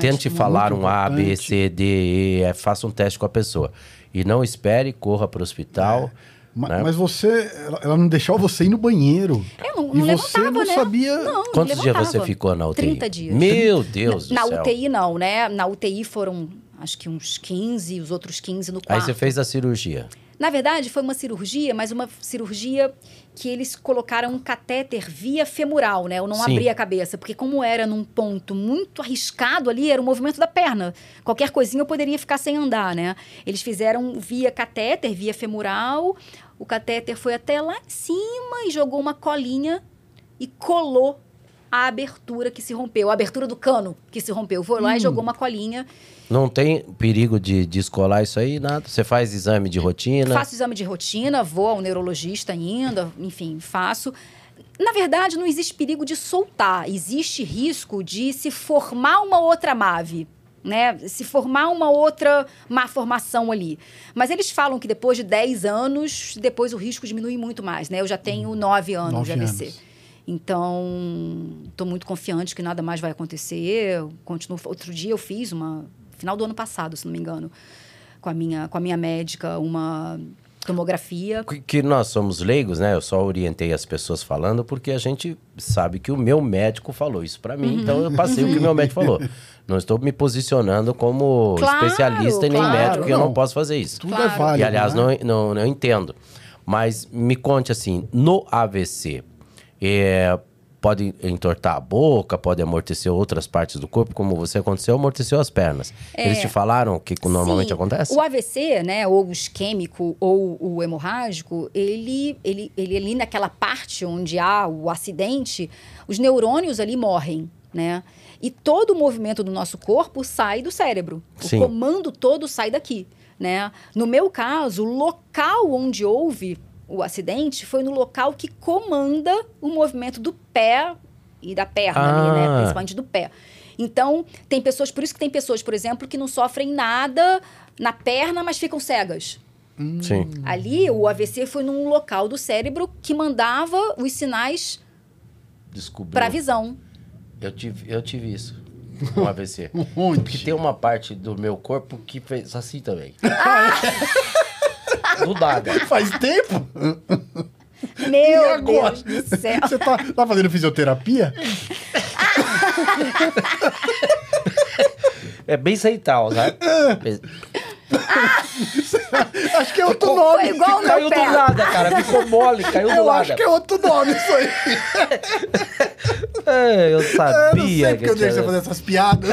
tente muito falar um A, B. C, D, E, F, faça um teste com a pessoa. E não espere, corra para o hospital. Ma- né? Mas você, ela, ela não deixava você ir no banheiro. Eu não, e não você levantava, não né? sabia. Não, não Quantos dias você ficou na UTI? 30 dias. Meu Deus na, do na céu. UTI não, né? Na UTI foram acho que uns 15, os outros 15 no Aí quarto. você fez a cirurgia. Na verdade, foi uma cirurgia, mas uma cirurgia que eles colocaram um catéter via femoral, né? Eu não Sim. abria a cabeça, porque como era num ponto muito arriscado ali, era o movimento da perna. Qualquer coisinha eu poderia ficar sem andar, né? Eles fizeram via catéter, via femoral. O catéter foi até lá em cima e jogou uma colinha e colou a abertura que se rompeu, a abertura do cano que se rompeu. Foi lá e jogou uma colinha. Não tem perigo de descolar isso aí, nada? Você faz exame de rotina? Faço exame de rotina, vou ao neurologista ainda, enfim, faço. Na verdade, não existe perigo de soltar, existe risco de se formar uma outra MAVE. Né? Se formar uma outra má formação ali. Mas eles falam que depois de 10 anos, depois o risco diminui muito mais, né? Eu já tenho 9 anos Nove de AVC. anos. Então, estou muito confiante que nada mais vai acontecer. Eu continuo. Outro dia eu fiz uma. Final do ano passado, se não me engano, com a minha, com a minha médica, uma tomografia. Que- Que nós somos leigos, né? Eu só orientei as pessoas falando porque a gente sabe que o meu médico falou isso pra Uhum. mim, então eu passei o que o meu médico falou. Não estou me posicionando como Claro, especialista e nem claro. médico, porque eu não Não. posso fazer isso. Tudo Claro. é válido. E aliás, né? não, não, não entendo. Mas me conte assim, no AVC, é, pode entortar a boca, pode amortecer outras partes do corpo, como você aconteceu, amorteceu as pernas. Eles te falaram o que normalmente É. Sim, acontece? O AVC, né, ou o isquêmico ou o hemorrágico, ele, ele, ele ali naquela parte onde há o acidente, os neurônios ali morrem, né? E todo o movimento do nosso corpo sai do cérebro. O Sim. comando todo sai daqui, né? No meu caso, o local onde houve o acidente foi no local que comanda o movimento do pé e da perna ali, né? Ah. Principalmente do pé. Então, tem pessoas, por isso que tem pessoas, por exemplo, que não sofrem nada na perna, mas ficam cegas. Sim. Ali, o AVC foi num local do cérebro que mandava os sinais para a visão. Eu tive, eu tive isso. Um AVC. Um monte. Porque tem uma parte do meu corpo que fez assim também. Do nada. Faz tempo? Meu agora? Deus do céu. Você tá, tá fazendo fisioterapia? É bem central, sabe? Acho que é outro Foi nome. igual o caiu do pé. nada, cara. Ficou mole, caiu do Eu nada. acho que é outro nome isso aí. É, eu Eu não sabia sei porque eu tinha- deixo você fazer essas piadas.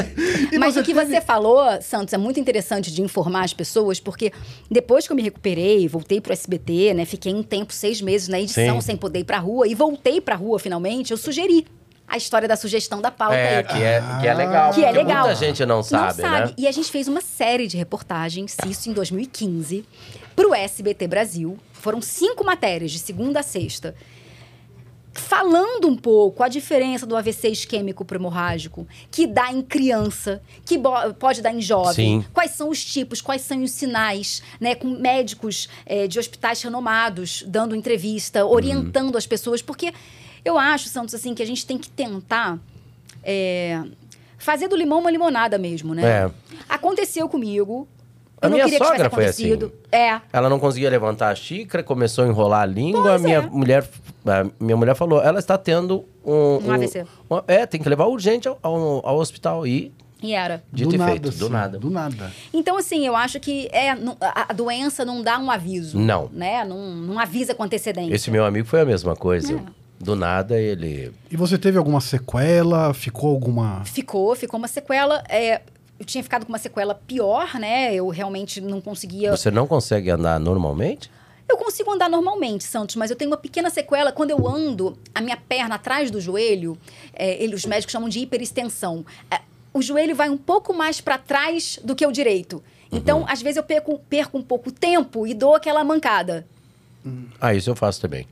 Mas o que teve- você falou, Santos, é muito interessante de informar as pessoas, porque depois que eu me recuperei, voltei pro SBT, né? Fiquei um tempo, seis meses na edição, Sim. sem poder ir pra rua, e voltei pra rua finalmente, eu sugeri a história da sugestão da pauta É, aí. que é, que é legal. Que é legal. Muita gente não sabe, né? E a gente fez uma série de reportagens, isso em 2015, pro SBT Brasil. Foram cinco matérias, de segunda a sexta. Falando um pouco a diferença do AVC isquêmico pro hemorrágico, que dá em criança, que pode dar em jovem. Sim. Quais são os tipos, quais são os sinais, né? Com médicos eh, de hospitais renomados dando entrevista, orientando as pessoas. Porque eu acho, Santos, assim, que a gente tem que tentar é, fazer do limão uma limonada mesmo, né? É. Aconteceu comigo, A minha sogra foi assim. É. Ela não conseguia levantar a xícara, começou a enrolar a língua. Pois minha é. mulher, a minha mulher falou, ela está tendo um, Um AVC. um- é, tem que levar urgente ao, ao, ao hospital e E era. dito do e nada, feito, do assim, nada. Do nada. Então, assim, eu acho que é, a, a doença não dá um aviso. Não. Né? Não, não avisa com antecedência. Esse meu amigo foi a mesma coisa. É. Do nada ele E você teve alguma sequela? Ficou alguma. Ficou, ficou uma sequela. é, eu tinha ficado com uma sequela pior, né? Eu realmente não conseguia. Você não consegue andar normalmente? Eu consigo andar normalmente, Santos, mas eu tenho uma pequena sequela. Quando eu ando, a minha perna atrás do joelho, é, ele- os médicos chamam de hiperextensão. É, o joelho vai um pouco mais para trás do que o direito. Então, Uhum. às vezes, eu perco, perco um pouco tempo e dou aquela mancada. Ah, isso eu faço também.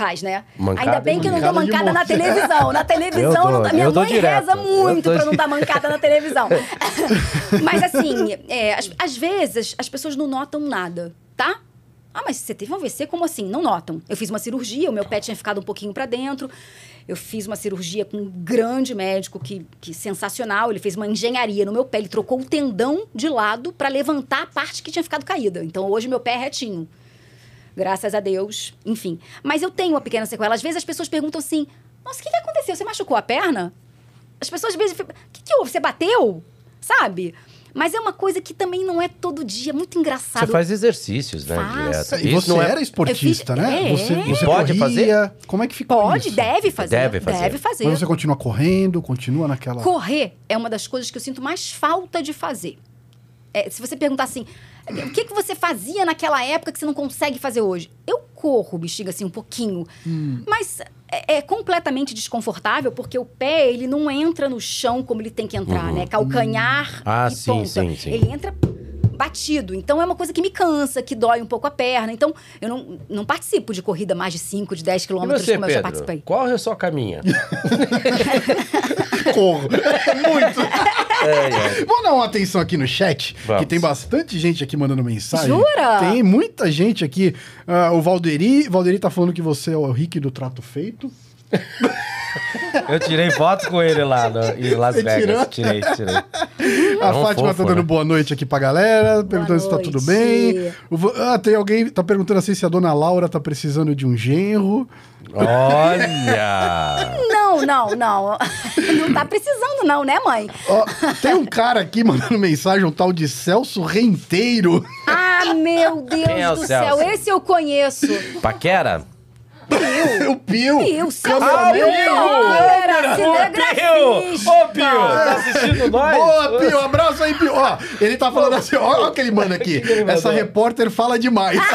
Faz, né? Mancada Ainda bem que eu não dou mancada na televisão. Na televisão, Eu dou, não minha eu mãe direto. reza muito pra não dar mancada na televisão. mas assim, é, às, às vezes as pessoas não notam nada, tá? Ah, mas você teve um AVC? Como assim? Não notam. Eu fiz uma cirurgia, o meu pé tinha ficado um pouquinho pra dentro. Eu fiz uma cirurgia com um grande médico, que, que sensacional. Ele fez uma engenharia no meu pé. Ele trocou o tendão de lado pra levantar a parte que tinha ficado caída. Então hoje meu pé é retinho. Graças a Deus, enfim. Mas eu tenho uma pequena sequela. Às vezes as pessoas perguntam assim: Nossa, o que, que aconteceu? Você machucou a perna? As pessoas às vezes O que, que houve? Você bateu? Sabe? Mas é uma coisa que também não é todo dia. Muito engraçado. Você faz exercícios, né? Faço. Direto. E você não é- era esportista, fiz- né? É. Você, você Pode corria. Como é que ficou Pode, isso? deve fazer. Deve fazer. Deve fazer. Mas você continua correndo, continua naquela. Correr é uma das coisas que eu sinto mais falta de fazer. É, se você perguntar assim, o que, que você fazia naquela época que você não consegue fazer hoje? Eu corro, bexiga, assim, um pouquinho. Hum. Mas é, é completamente desconfortável, porque o pé, ele não entra no chão como ele tem que entrar, né? Calcanhar Ah, e sim, ponta. sim, sim. Ele entra batido. Então, é uma coisa que me cansa, que dói um pouco a perna. Então, eu não, não participo de corrida mais de 5, de 10 E quilômetros, como eu já Pedro? participei. Qual é a sua caminha? Corro. Muito. é, é. Vamos dar uma atenção aqui no chat, Vamos. que tem bastante gente aqui mandando mensagem. Jura? Tem muita gente aqui. Ah, o Valderi, Valderi tá falando que você é o Rick do Trato Feito. Eu tirei foto com ele lá no, em Las Você Vegas. tirou? Tirei, tirei. A Fátima fofo, tá dando né? boa noite aqui pra galera, perguntando se tá tudo bem. Ah, tem alguém que tá perguntando assim se a dona Laura tá precisando de um genro. Olha! Não, não, não. Não tá precisando, não, né, mãe? Ó, tem um cara aqui mandando mensagem, um tal de Celso Renteiro. Ah, meu Deus Quem é do Celso? céu. Esse eu conheço. Paquera? O Pio. Pio, Celso Ah, Pio, Pio! câmera, Ô, cinegrafista. Ô, Pio! Tá assistindo nós? Boa, Pio, abraço aí, Pio. Ó, ele tá falando assim, ó, ó o que ele manda aqui. Essa repórter fala demais.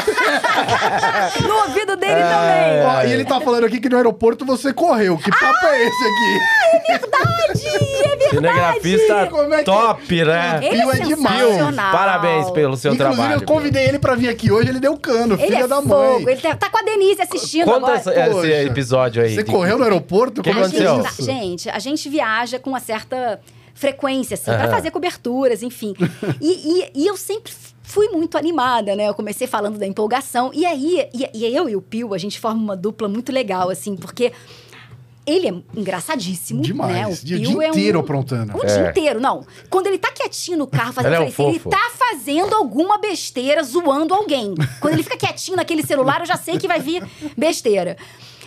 No ouvido dele É. também. Ó, e ele tá falando aqui que no aeroporto você correu. Que papo é esse aqui? Verdade, é verdade. Cinegrafista Como é que- top, né? Ele Pio é é demais. sensacional. Parabéns pelo seu Inclusive, trabalho. eu convidei ele pra vir aqui hoje, ele deu cano, Ele filha é da fogo. mãe. Ele tá, tá com a Denise assistindo Conta essa- esse Poxa. episódio aí. Você de- correu no aeroporto? Que Como é que é aconteceu? isso? Gente, a gente viaja com uma certa frequência, assim, pra Aham. fazer coberturas, enfim. E, e- e eu sempre fui muito animada, né? Eu comecei falando da empolgação. E aí, e, e eu e o Pio, a gente forma uma dupla muito legal, assim, porque ele é engraçadíssimo, Demais. né? O Dia- dia é um- inteiro aprontando. O É. dia inteiro, não. Quando ele tá quietinho no carro fazendo Ele é um isso, ele tá fazendo alguma besteira, zoando alguém. Quando ele fica quietinho naquele celular, eu já sei que vai vir besteira.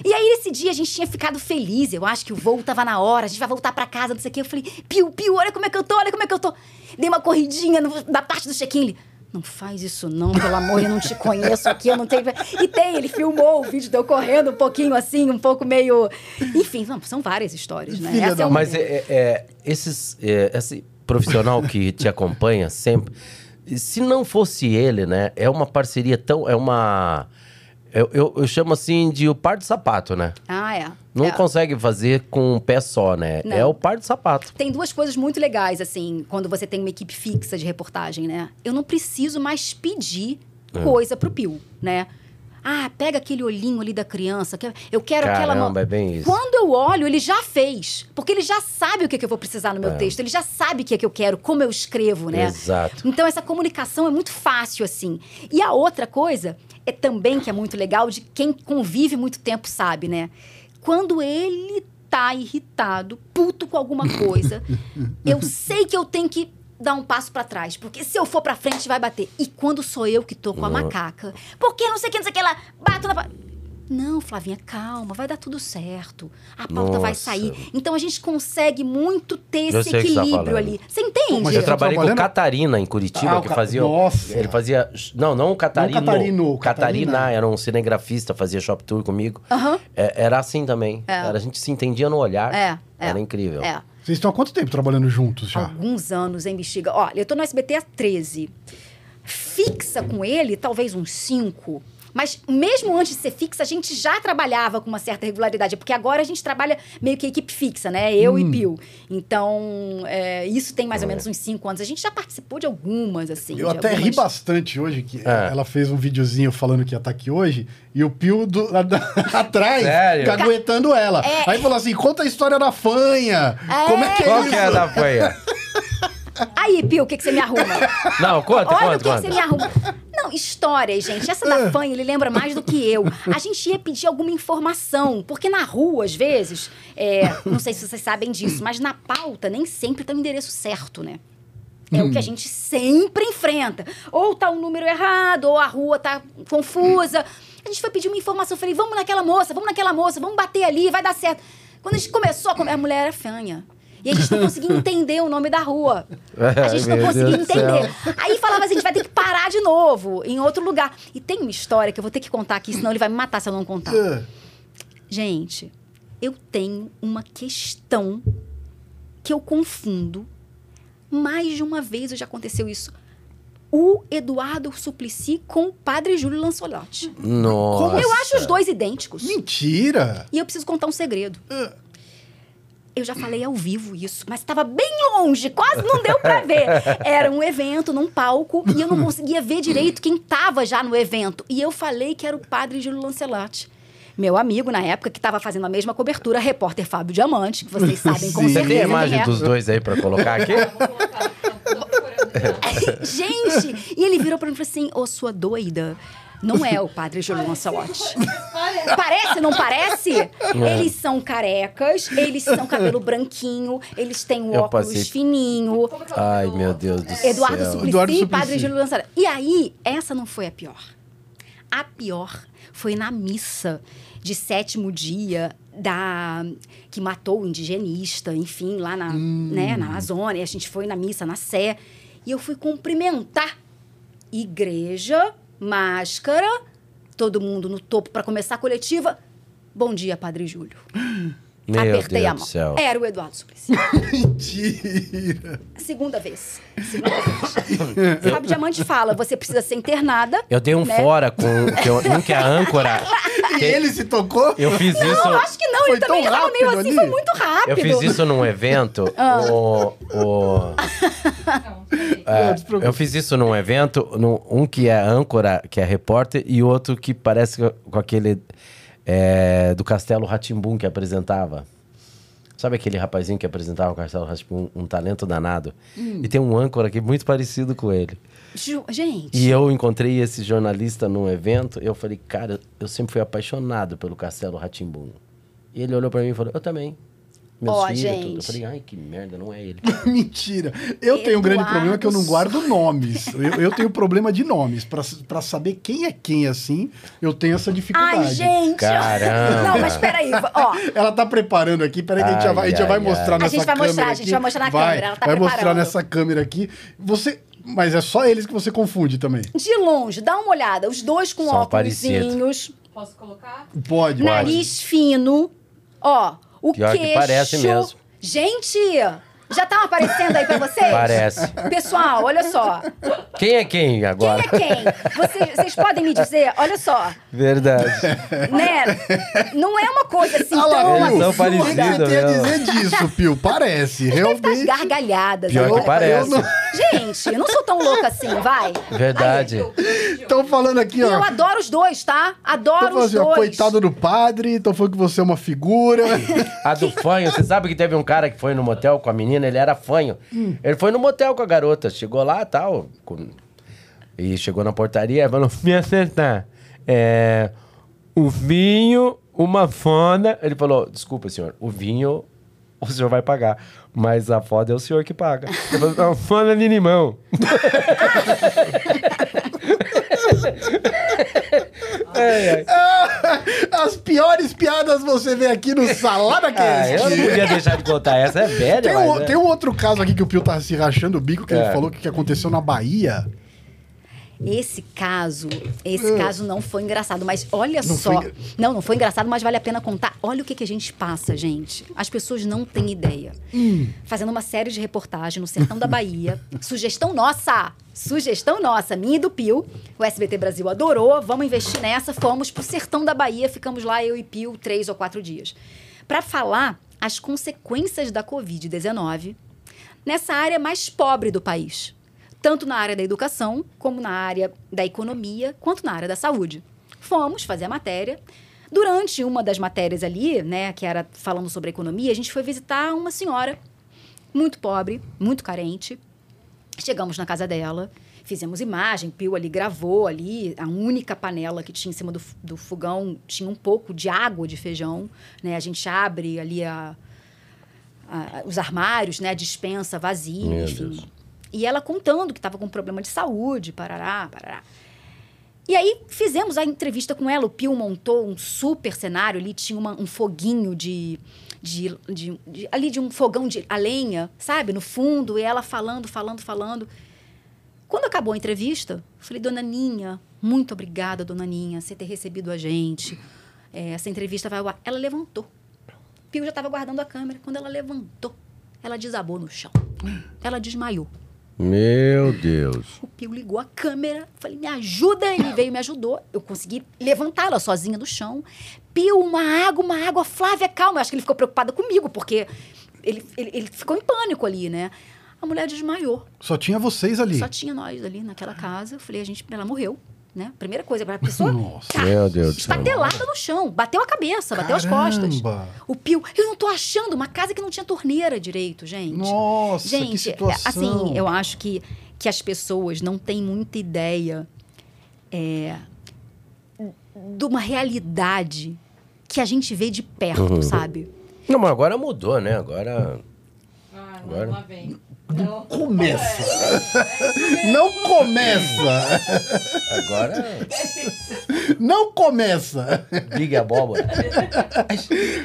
E aí, esse dia, a gente tinha ficado feliz. Eu acho que o voo tava na hora, a gente vai voltar pra casa, não sei o quê. Eu falei, Pio, Pio, olha como é que eu tô, olha como é que eu tô. Dei uma corridinha no- da parte do check-in. Não faz isso não, pelo amor, eu não te conheço aqui, eu não tenho... E tem, ele filmou o vídeo de eu correndo um pouquinho assim, um pouco meio... Enfim, não, são várias histórias, né? Filha é uma Mas é, é- é, esses, é, esse profissional que te acompanha sempre, se não fosse ele, né? É uma parceria tão. É uma. Eu, eu, eu chamo assim de o par de sapato, né? Ah, é. Não é. consegue fazer com um pé só, né? Não. É o par de sapato. Tem duas coisas muito legais, assim, quando você tem uma equipe fixa de reportagem, né? Eu não preciso mais pedir É. coisa pro Pio, né? Ah, pega aquele olhinho ali da criança. que Eu quero aquela mão. Caramba, é bem isso. Quando eu olho, ele já fez. Porque ele já sabe o que, que eu vou precisar no meu É. texto. Ele já sabe o que, que eu quero, como eu escrevo, né? Exato. Então, essa comunicação é muito fácil, assim. E a outra coisa é também que é muito legal, de quem convive muito tempo sabe, né? Quando ele tá irritado, puto com alguma coisa, eu sei que eu tenho que dar um passo pra trás, porque se eu for pra frente vai bater. E quando sou eu que tô com a macaca? Porque não sei o que, não sei o que lá, bato na. Não, Flavinha, calma, vai dar tudo certo. A pauta vai Nossa. sair. Então a gente consegue muito ter Eu esse tá equilíbrio falando. ali. Você entende? Mas Eu tá trabalhei com o Catarina em Curitiba, Ah, que fazia. Nossa. Ele fazia. Não, não o Catarino. Não Catarino, Catarina, Catarina. era um cinegrafista, fazia shop tour comigo. Aham. É, era assim também. É. Era, a gente se entendia no olhar. É, é. Era incrível. É. Vocês estão há quanto tempo trabalhando juntos já? Alguns anos em Bexiga. Olha, eu tô no SBT há 13. Fixa com ele, talvez uns 5. Mas mesmo antes de ser fixa, a gente já trabalhava com uma certa regularidade. Porque agora a gente trabalha meio que equipe fixa, né? Eu Hum. e Pio. Então, é, isso tem mais ou menos uns 5 anos. A gente já participou de algumas, assim. Eu até ri algumas- bastante hoje, que É. ela fez um videozinho falando que ia estar aqui hoje, e o Pio do- lá da- atrás, Sério? caguetando ela. É. Aí falou assim, conta a história da fanha. Como é que é Qual isso? que é da fanha? Aí, Pio, o que, que você me arruma? Não, conta, Olha o conta, que, que conta. você me arruma. Não, histórias, gente. Essa da fã, ele lembra mais do que eu. A gente ia pedir alguma informação, porque na rua, às vezes, é, não sei se vocês sabem disso, mas na pauta nem sempre tá o endereço certo, né? É o que a gente sempre enfrenta. Ou tá um número errado, ou a rua tá confusa. A gente foi pedir uma informação, eu falei, vamos naquela moça, vamos naquela moça, vamos bater ali, vai dar certo. Quando a gente começou a comer, a mulher era fanha. E a gente não conseguia entender o nome da rua. A gente não Meu conseguia Deus entender. Aí falava assim, a gente vai ter que parar de novo, em outro lugar. E tem uma história que eu vou ter que contar aqui, senão ele vai me matar se eu não contar. Ah, Gente, eu tenho uma questão que eu confundo. Mais de uma vez já aconteceu isso. O Eduardo Suplicy com o padre Júlio Lancelotti. Nossa. Eu acho os dois idênticos. Mentira! E eu preciso contar um segredo. Ah, Eu já falei ao vivo isso, mas estava bem longe, quase não deu pra ver. Era um evento num palco e eu não conseguia ver direito quem estava já no evento. E eu falei que era o padre Júlio Lancelotti. Meu amigo, na época, que estava fazendo a mesma cobertura, repórter Fábio Diamante, que vocês sabem com Sim. Você tem a imagem é. dos dois aí pra colocar aqui? Gente! E ele virou pra mim e falou assim: Ô, sua doida. Não é o padre Júlio Lancelotti. Parece, não parece? Eles são carecas, eles são cabelo branquinho, eles têm o Eu óculos passei- fininho. Ai, meu Deus do Eduardo céu. Suplicy, Eduardo Suplicy. Padre Júlio Lancelotti. E aí, essa não foi a pior. A pior foi na missa de sétimo dia da que matou o indigenista, enfim, lá na, né, na Amazônia. A gente foi na missa na Sé e eu fui cumprimentar igreja, máscara, todo mundo no topo para começar a coletiva. Bom dia, Padre Júlio. Meu Apertei Deus a do mão. céu. Era o Eduardo Suplicy. Mentira! Segunda vez. Segunda vez. Fábio Diamante fala: você precisa ser internada. Eu dei um né? fora com que eu- um que é âncora. E ele se tocou? Eu fiz isso. Não, acho que não. Foi ele também tão tava meio rápido assim, ali. foi muito rápido. Eu fiz isso num evento. Ah. O, o- é, Não, eu fiz isso num evento, num- um que é âncora, que é repórter, e outro que parece com- com aquele é, do Castelo Ratimbum que apresentava. Sabe aquele rapazinho que apresentava o Castelo Ratimbum, um talento danado? Hum. E tem um âncora aqui muito parecido com ele. Gente. E eu encontrei esse jornalista num evento, eu falei, cara, eu sempre fui apaixonado pelo Castelo Ratimbum. E ele olhou pra mim e falou, eu também. Meus Ó, filhos, gente. tudo. Eu falei, ai, que merda, não é ele. Mentira. Eu tenho um grande Eduardo problema que eu não guardo nomes. Eu, eu tenho problema de nomes. Pra, pra saber quem é quem, assim, eu tenho essa dificuldade. Ai, gente. Caramba. Não, mas peraí. Ó, Ela tá preparando aqui, peraí que a gente já vai, a gente já Ai, vai ai, mostrar ai. nessa A gente vai câmera mostrar, a gente vai mostrar na Vai, câmera, ela tá Vai mostrar preparando. nessa câmera aqui. Você... Mas é só eles que você confunde também. de longe, dá uma olhada. Os dois com São óculos, parecidos. Posso colocar? Pode, nariz fino. Ó, o Pior que queixo. parece mesmo. Gente, já tá aparecendo aí pra vocês? Parece. Pessoal, olha só. Quem é quem agora? Quem é quem? Vocês, vocês podem me dizer, olha só, Verdade. né? Não é uma coisa assim lá, tão absurda. o que que você tem a dizer disso, Pio? Parece, Deve estar as realmente. gargalhadas. Pior que agora. parece. Eu não- Gente, eu não sou tão louca assim, vai. Verdade. Estão falando aqui, E eu ó. adoro os dois, tá? Adoro Estão os assim, ó, dois. coitado do padre, estão falando que você é uma figura. A do fanho, você sabe que teve um cara que foi no motel com a menina, ele era fanho. Hum. Ele foi no motel com a garota, chegou lá tal. com- E chegou na portaria e falou: Me acertar. É. O vinho, uma fona. Ele falou: Desculpa, senhor, o vinho o senhor vai pagar. Mas a foda é o senhor que paga. Eu falo, não, de limão. Ai. As piores piadas você vê aqui no Salada Ah, Cast. eu não podia deixar de contar essa, é velha, Tem um, é. tem um outro caso aqui que o Pio tá se rachando o bico, que ele É. falou que aconteceu na Bahia. Esse caso, esse caso não foi engraçado, mas olha. Não só. foi Não, não foi engraçado, mas vale a pena contar. Olha o que, que a gente passa, gente. As pessoas não têm ideia. Hum. Fazendo uma série de reportagens no sertão da Bahia. Sugestão nossa! Sugestão nossa, minha e do Pio. O SBT Brasil adorou, vamos investir nessa. Fomos pro sertão da Bahia, ficamos lá, eu e Pio, três ou quatro dias. Para falar as consequências da Covid-19 nessa área mais pobre do país. Tanto na área da educação, como na área da economia, quanto na área da saúde. Fomos fazer a matéria. Durante uma das matérias ali, né, que era falando sobre a economia, a gente foi visitar uma senhora muito pobre, muito carente. Chegamos na casa dela, fizemos imagem, Pio ali gravou ali, a única panela que tinha em cima do, do fogão tinha um pouco de água de feijão, né? A gente abre ali a, a- os armários, né? A dispensa vazia, Meu enfim. Deus. E ela contando que estava com problema de saúde, parará, parará. E aí fizemos a entrevista com ela. O Pio montou um super cenário ali, tinha uma- um foguinho de, de, de- de- ali de um fogão de a lenha, sabe, no fundo, e ela falando, falando, falando. Quando acabou a entrevista, falei, dona Ninha, muito obrigada, dona Ninha, você ter recebido a gente. É, essa entrevista vai. Ela levantou. Pio já estava guardando a câmera. Quando ela levantou, ela desabou no chão. Ela desmaiou. Meu Deus. O Pio ligou a câmera, falei, me ajuda. Ele veio e me ajudou. Eu consegui levantá-la sozinha do chão. Pio, uma água, uma água. Flávia, calma. Eu acho que ele ficou preocupado comigo, porque ele, ele, ele ficou em pânico ali, né? A mulher desmaiou. Só tinha vocês ali. Só tinha nós ali naquela casa. Eu falei, a gente, ela morreu, né? Primeira coisa, a pessoa Nossa. tá Meu Deus estatelada no chão. Bateu a cabeça, bateu as costas. Caramba. O Pio, eu não tô achando uma casa que não tinha torneira direito, gente. Nossa, que Gente, situação. assim, eu acho que, que as pessoas não têm muita ideia é, de uma realidade que a gente vê de perto, Uhum. sabe? Não, mas agora mudou, né? Agora. Ah, Agora? não, lá vem. Não. Começa. Não começa. Agora. Não começa. Big abóbora.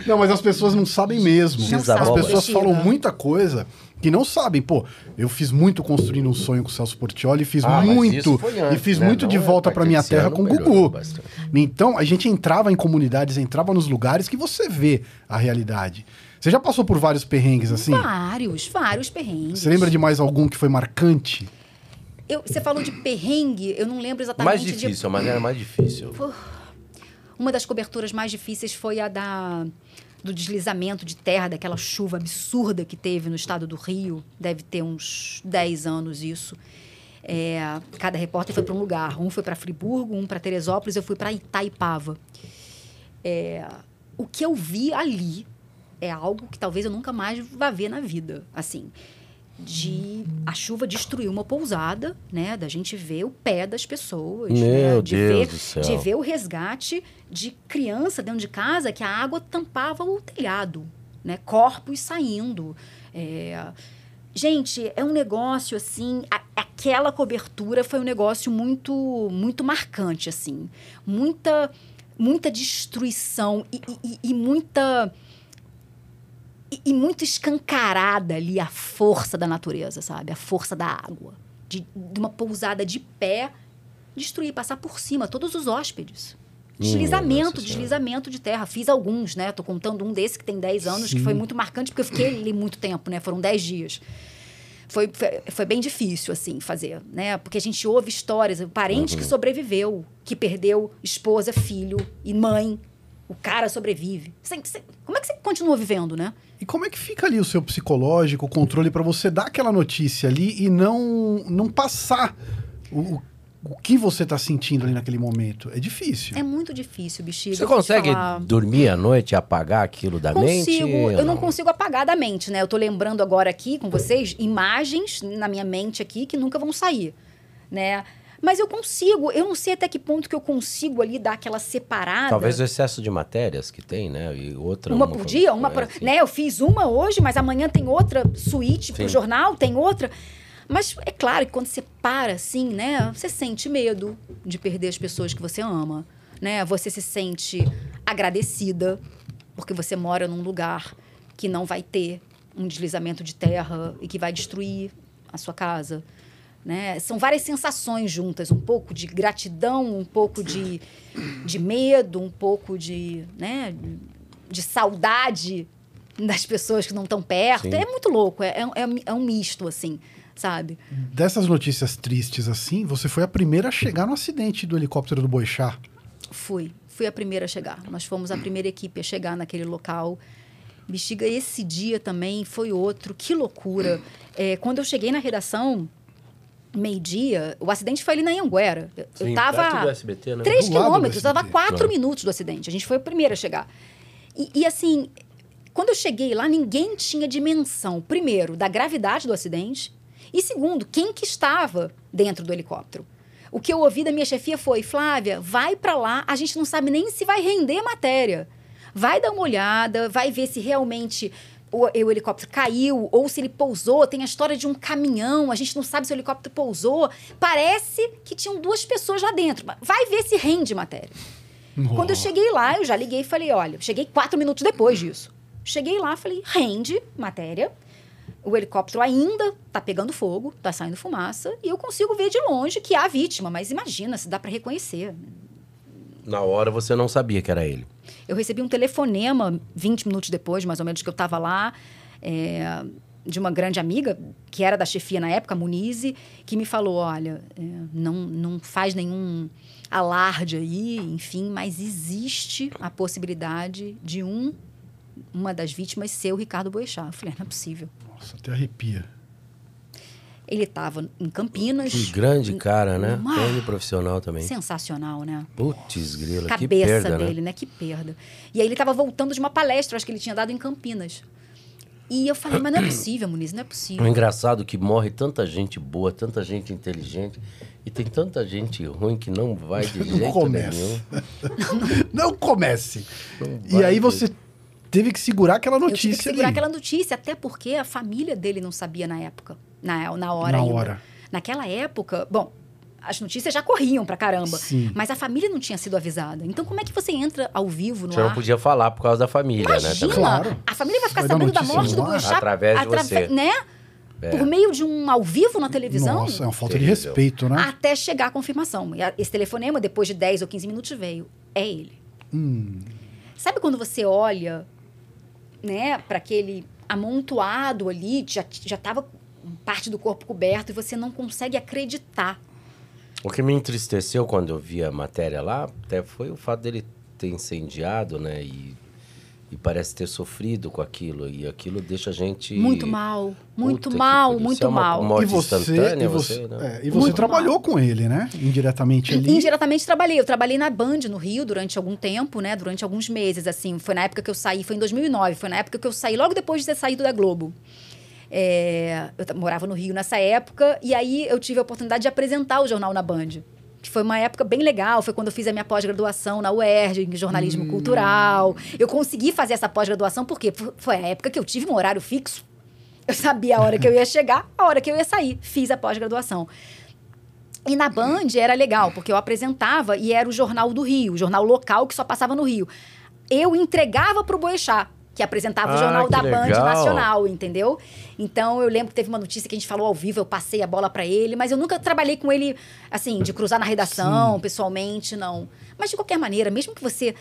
Não, mas as pessoas não sabem mesmo. Não as pessoas falam muita coisa que não sabem. Pô, eu fiz muito construindo um sonho com o Celso Portioli, fiz Ah, muito. antes, e fiz né? muito Não de é volta a pra minha terra com o Gugu. bastante. Então, a gente entrava em comunidades, entrava nos lugares que você vê a realidade. Você já passou por vários perrengues assim? Vários, vários perrengues. Você lembra de mais algum que foi marcante? Eu- você falou de perrengue, eu não lembro exatamente Mais de difícil, a maneira mais difícil. Uma das coberturas mais difíceis foi a da do deslizamento de terra, daquela chuva absurda que teve no estado do Rio. Deve ter uns 10 anos isso. É, cada repórter foi para um lugar. Um foi para Friburgo, um para Teresópolis, eu fui para Itaipava. É, o que eu vi ali é algo que talvez eu nunca mais vá ver na vida. Assim, de a chuva destruir uma pousada, né? Da gente ver o pé das pessoas, né, Meu de Deus ver, do céu. de ver o resgate de criança dentro de casa que a água tampava o telhado, né? Corpos saindo. É, Gente, é um negócio assim. a- aquela cobertura foi um negócio muito, muito marcante, assim. Muita, muita destruição e, e- e muita e, e muito escancarada ali a força da natureza, sabe? A força da água. De, de uma pousada de pé destruir, passar por cima todos os hóspedes. Deslizamento, nossa Senhora. deslizamento de terra. Fiz alguns, né? Tô contando um desse que tem 10 anos, que Sim. foi muito marcante, porque eu fiquei ali muito tempo, né? Foram 10 dias. Foi, foi, foi bem difícil, assim, fazer, né? Porque a gente ouve histórias, parente que sobreviveu, que perdeu esposa, filho e mãe. O cara sobrevive. Você- você- como é que você continua vivendo, né? E como é que fica ali o seu psicológico, o controle pra você dar aquela notícia ali e não não passar o, o, o que você tá sentindo ali naquele momento? É difícil. É muito difícil, bexiga. Você consegue dormir à noite e apagar aquilo da mente? Consigo, eu não consigo apagar da mente, né? Eu tô lembrando agora aqui com vocês imagens na minha mente aqui que nunca vão sair, né? Mas eu consigo, eu não sei até que ponto que eu consigo ali dar aquela separada. Talvez o excesso de matérias que tem, né? E outra. Uma por dia, uma é, por... sim. né? Eu fiz uma hoje, mas amanhã tem outra suíte pro jornal, tem outra. Mas é claro que quando você para assim, né, você sente medo de perder as pessoas que você ama, né? Você se sente agradecida porque você mora num lugar que não vai ter um deslizamento de terra e que vai destruir a sua casa. Né? São várias sensações juntas, um pouco de gratidão, um pouco de, de medo, um pouco de, né, de saudade das pessoas que não estão perto. Sim. É muito louco, é, é, é um misto, assim, sabe? Dessas notícias tristes assim, você foi a primeira a chegar no acidente do helicóptero do Boixá. Fui, fui a primeira a chegar. Nós fomos a primeira equipe a chegar naquele local. Bexiga, esse dia também foi outro, que loucura. É, quando eu cheguei na redação, meio-dia, o acidente foi ali na Anguera. Eu, eu Sim, tava. perto do SBT, né? Três Do lado do quilômetros, eu estava a SBT. quatro Ah. minutos do acidente. A gente foi a primeira a chegar. E, e, assim, quando eu cheguei lá, ninguém tinha dimensão, primeiro, da gravidade do acidente, e segundo, quem que estava dentro do helicóptero. O que eu ouvi da minha chefia foi, Flávia, vai para lá, a gente não sabe nem se vai render matéria. Vai dar uma olhada, vai ver se realmente o, o helicóptero caiu ou se ele pousou. Tem a história de um caminhão, a gente não sabe se o helicóptero pousou. Parece que tinham duas pessoas lá dentro. Vai ver se rende matéria. Quando eu cheguei lá, eu já liguei e falei: olha, cheguei quatro minutos depois disso. Cheguei lá, falei: rende matéria. O helicóptero ainda tá pegando fogo, tá saindo fumaça, e eu consigo ver de longe que há vítima, mas imagina se dá para reconhecer. Na hora você não sabia que era ele. Eu recebi um telefonema 20 minutos depois, mais ou menos, que eu estava lá, é, de uma grande amiga, que era da chefia na época, a Munize, que me falou: olha, é, não, não faz nenhum alarde aí, enfim, mas existe a possibilidade de um, uma das vítimas ser o Ricardo Boechat. Eu falei: não é possível. Nossa, até arrepia. Ele estava em Campinas. Que grande cara, né? Uma- Grande profissional também. Sensacional, né? Putz, grila, que cabeça perda, dele, né? né? Que perda. E aí ele estava voltando de uma palestra, acho que ele tinha dado em Campinas. E eu falei, mas não é possível, Muniz, não é É possível. engraçado que morre tanta gente boa, tanta gente inteligente, e tem tanta gente ruim que não vai de Não jeito começa. nenhum. Não comece. Não E aí de- você teve que segurar aquela Eu tive notícia que segurar ali. aquela notícia, até porque a família dele não sabia na época, na, na hora Na ainda. hora. Naquela época, bom, as notícias já corriam pra caramba, Sim. mas a família não tinha sido avisada. Então como é que você entra ao vivo no Você ar? não podia falar por causa da família, né? Imagina, também. Claro. a família vai ficar Vai sabendo da morte do. Boechat Através de atrave- você. né? Por meio de um ao vivo na televisão. Nossa, é uma falta de respeito, né? Até chegar a confirmação. E esse telefonema, depois de 10 ou 15 minutos, veio. É ele. Hum, Sabe quando você olha, né, para aquele amontoado ali, já, já tava parte do corpo coberto e você não consegue acreditar. O que me entristeceu quando eu vi a matéria lá, até foi o fato dele ter incendiado, né? E, e parece ter sofrido com aquilo. E aquilo deixa a gente. Muito mal, muito Puta mal, muito é uma mal. morte e você, instantânea, e você, você, né? é, e você Muito trabalhou com ele, né? Indiretamente ali. Indiretamente trabalhei. Eu trabalhei na Band, no Rio, durante algum tempo, né? Durante alguns meses, assim. Foi na época que eu saí, foi em 2009. Foi na época que eu saí, logo depois de ter saído da Globo. É, eu morava no Rio nessa época. E aí eu tive a oportunidade de apresentar o jornal na Band. Que foi uma época bem legal. Foi quando eu fiz a minha pós-graduação na UERJ, em jornalismo cultural. Eu consegui fazer essa pós-graduação porque foi a época que eu tive um horário fixo. Eu sabia a hora que eu ia chegar, a hora que eu ia sair. Fiz a pós-graduação. E na Band era legal, porque eu apresentava e era o Jornal do Rio, o jornal local que só passava no Rio. Eu entregava pro Boechat, que apresentava o Ah, jornal que da Band legal. Nacional, entendeu? Então eu lembro que teve uma notícia que a gente falou ao vivo, eu passei a bola pra ele, mas eu nunca trabalhei com ele, assim, de cruzar na redação, pessoalmente, não. Mas de qualquer maneira, mesmo que você.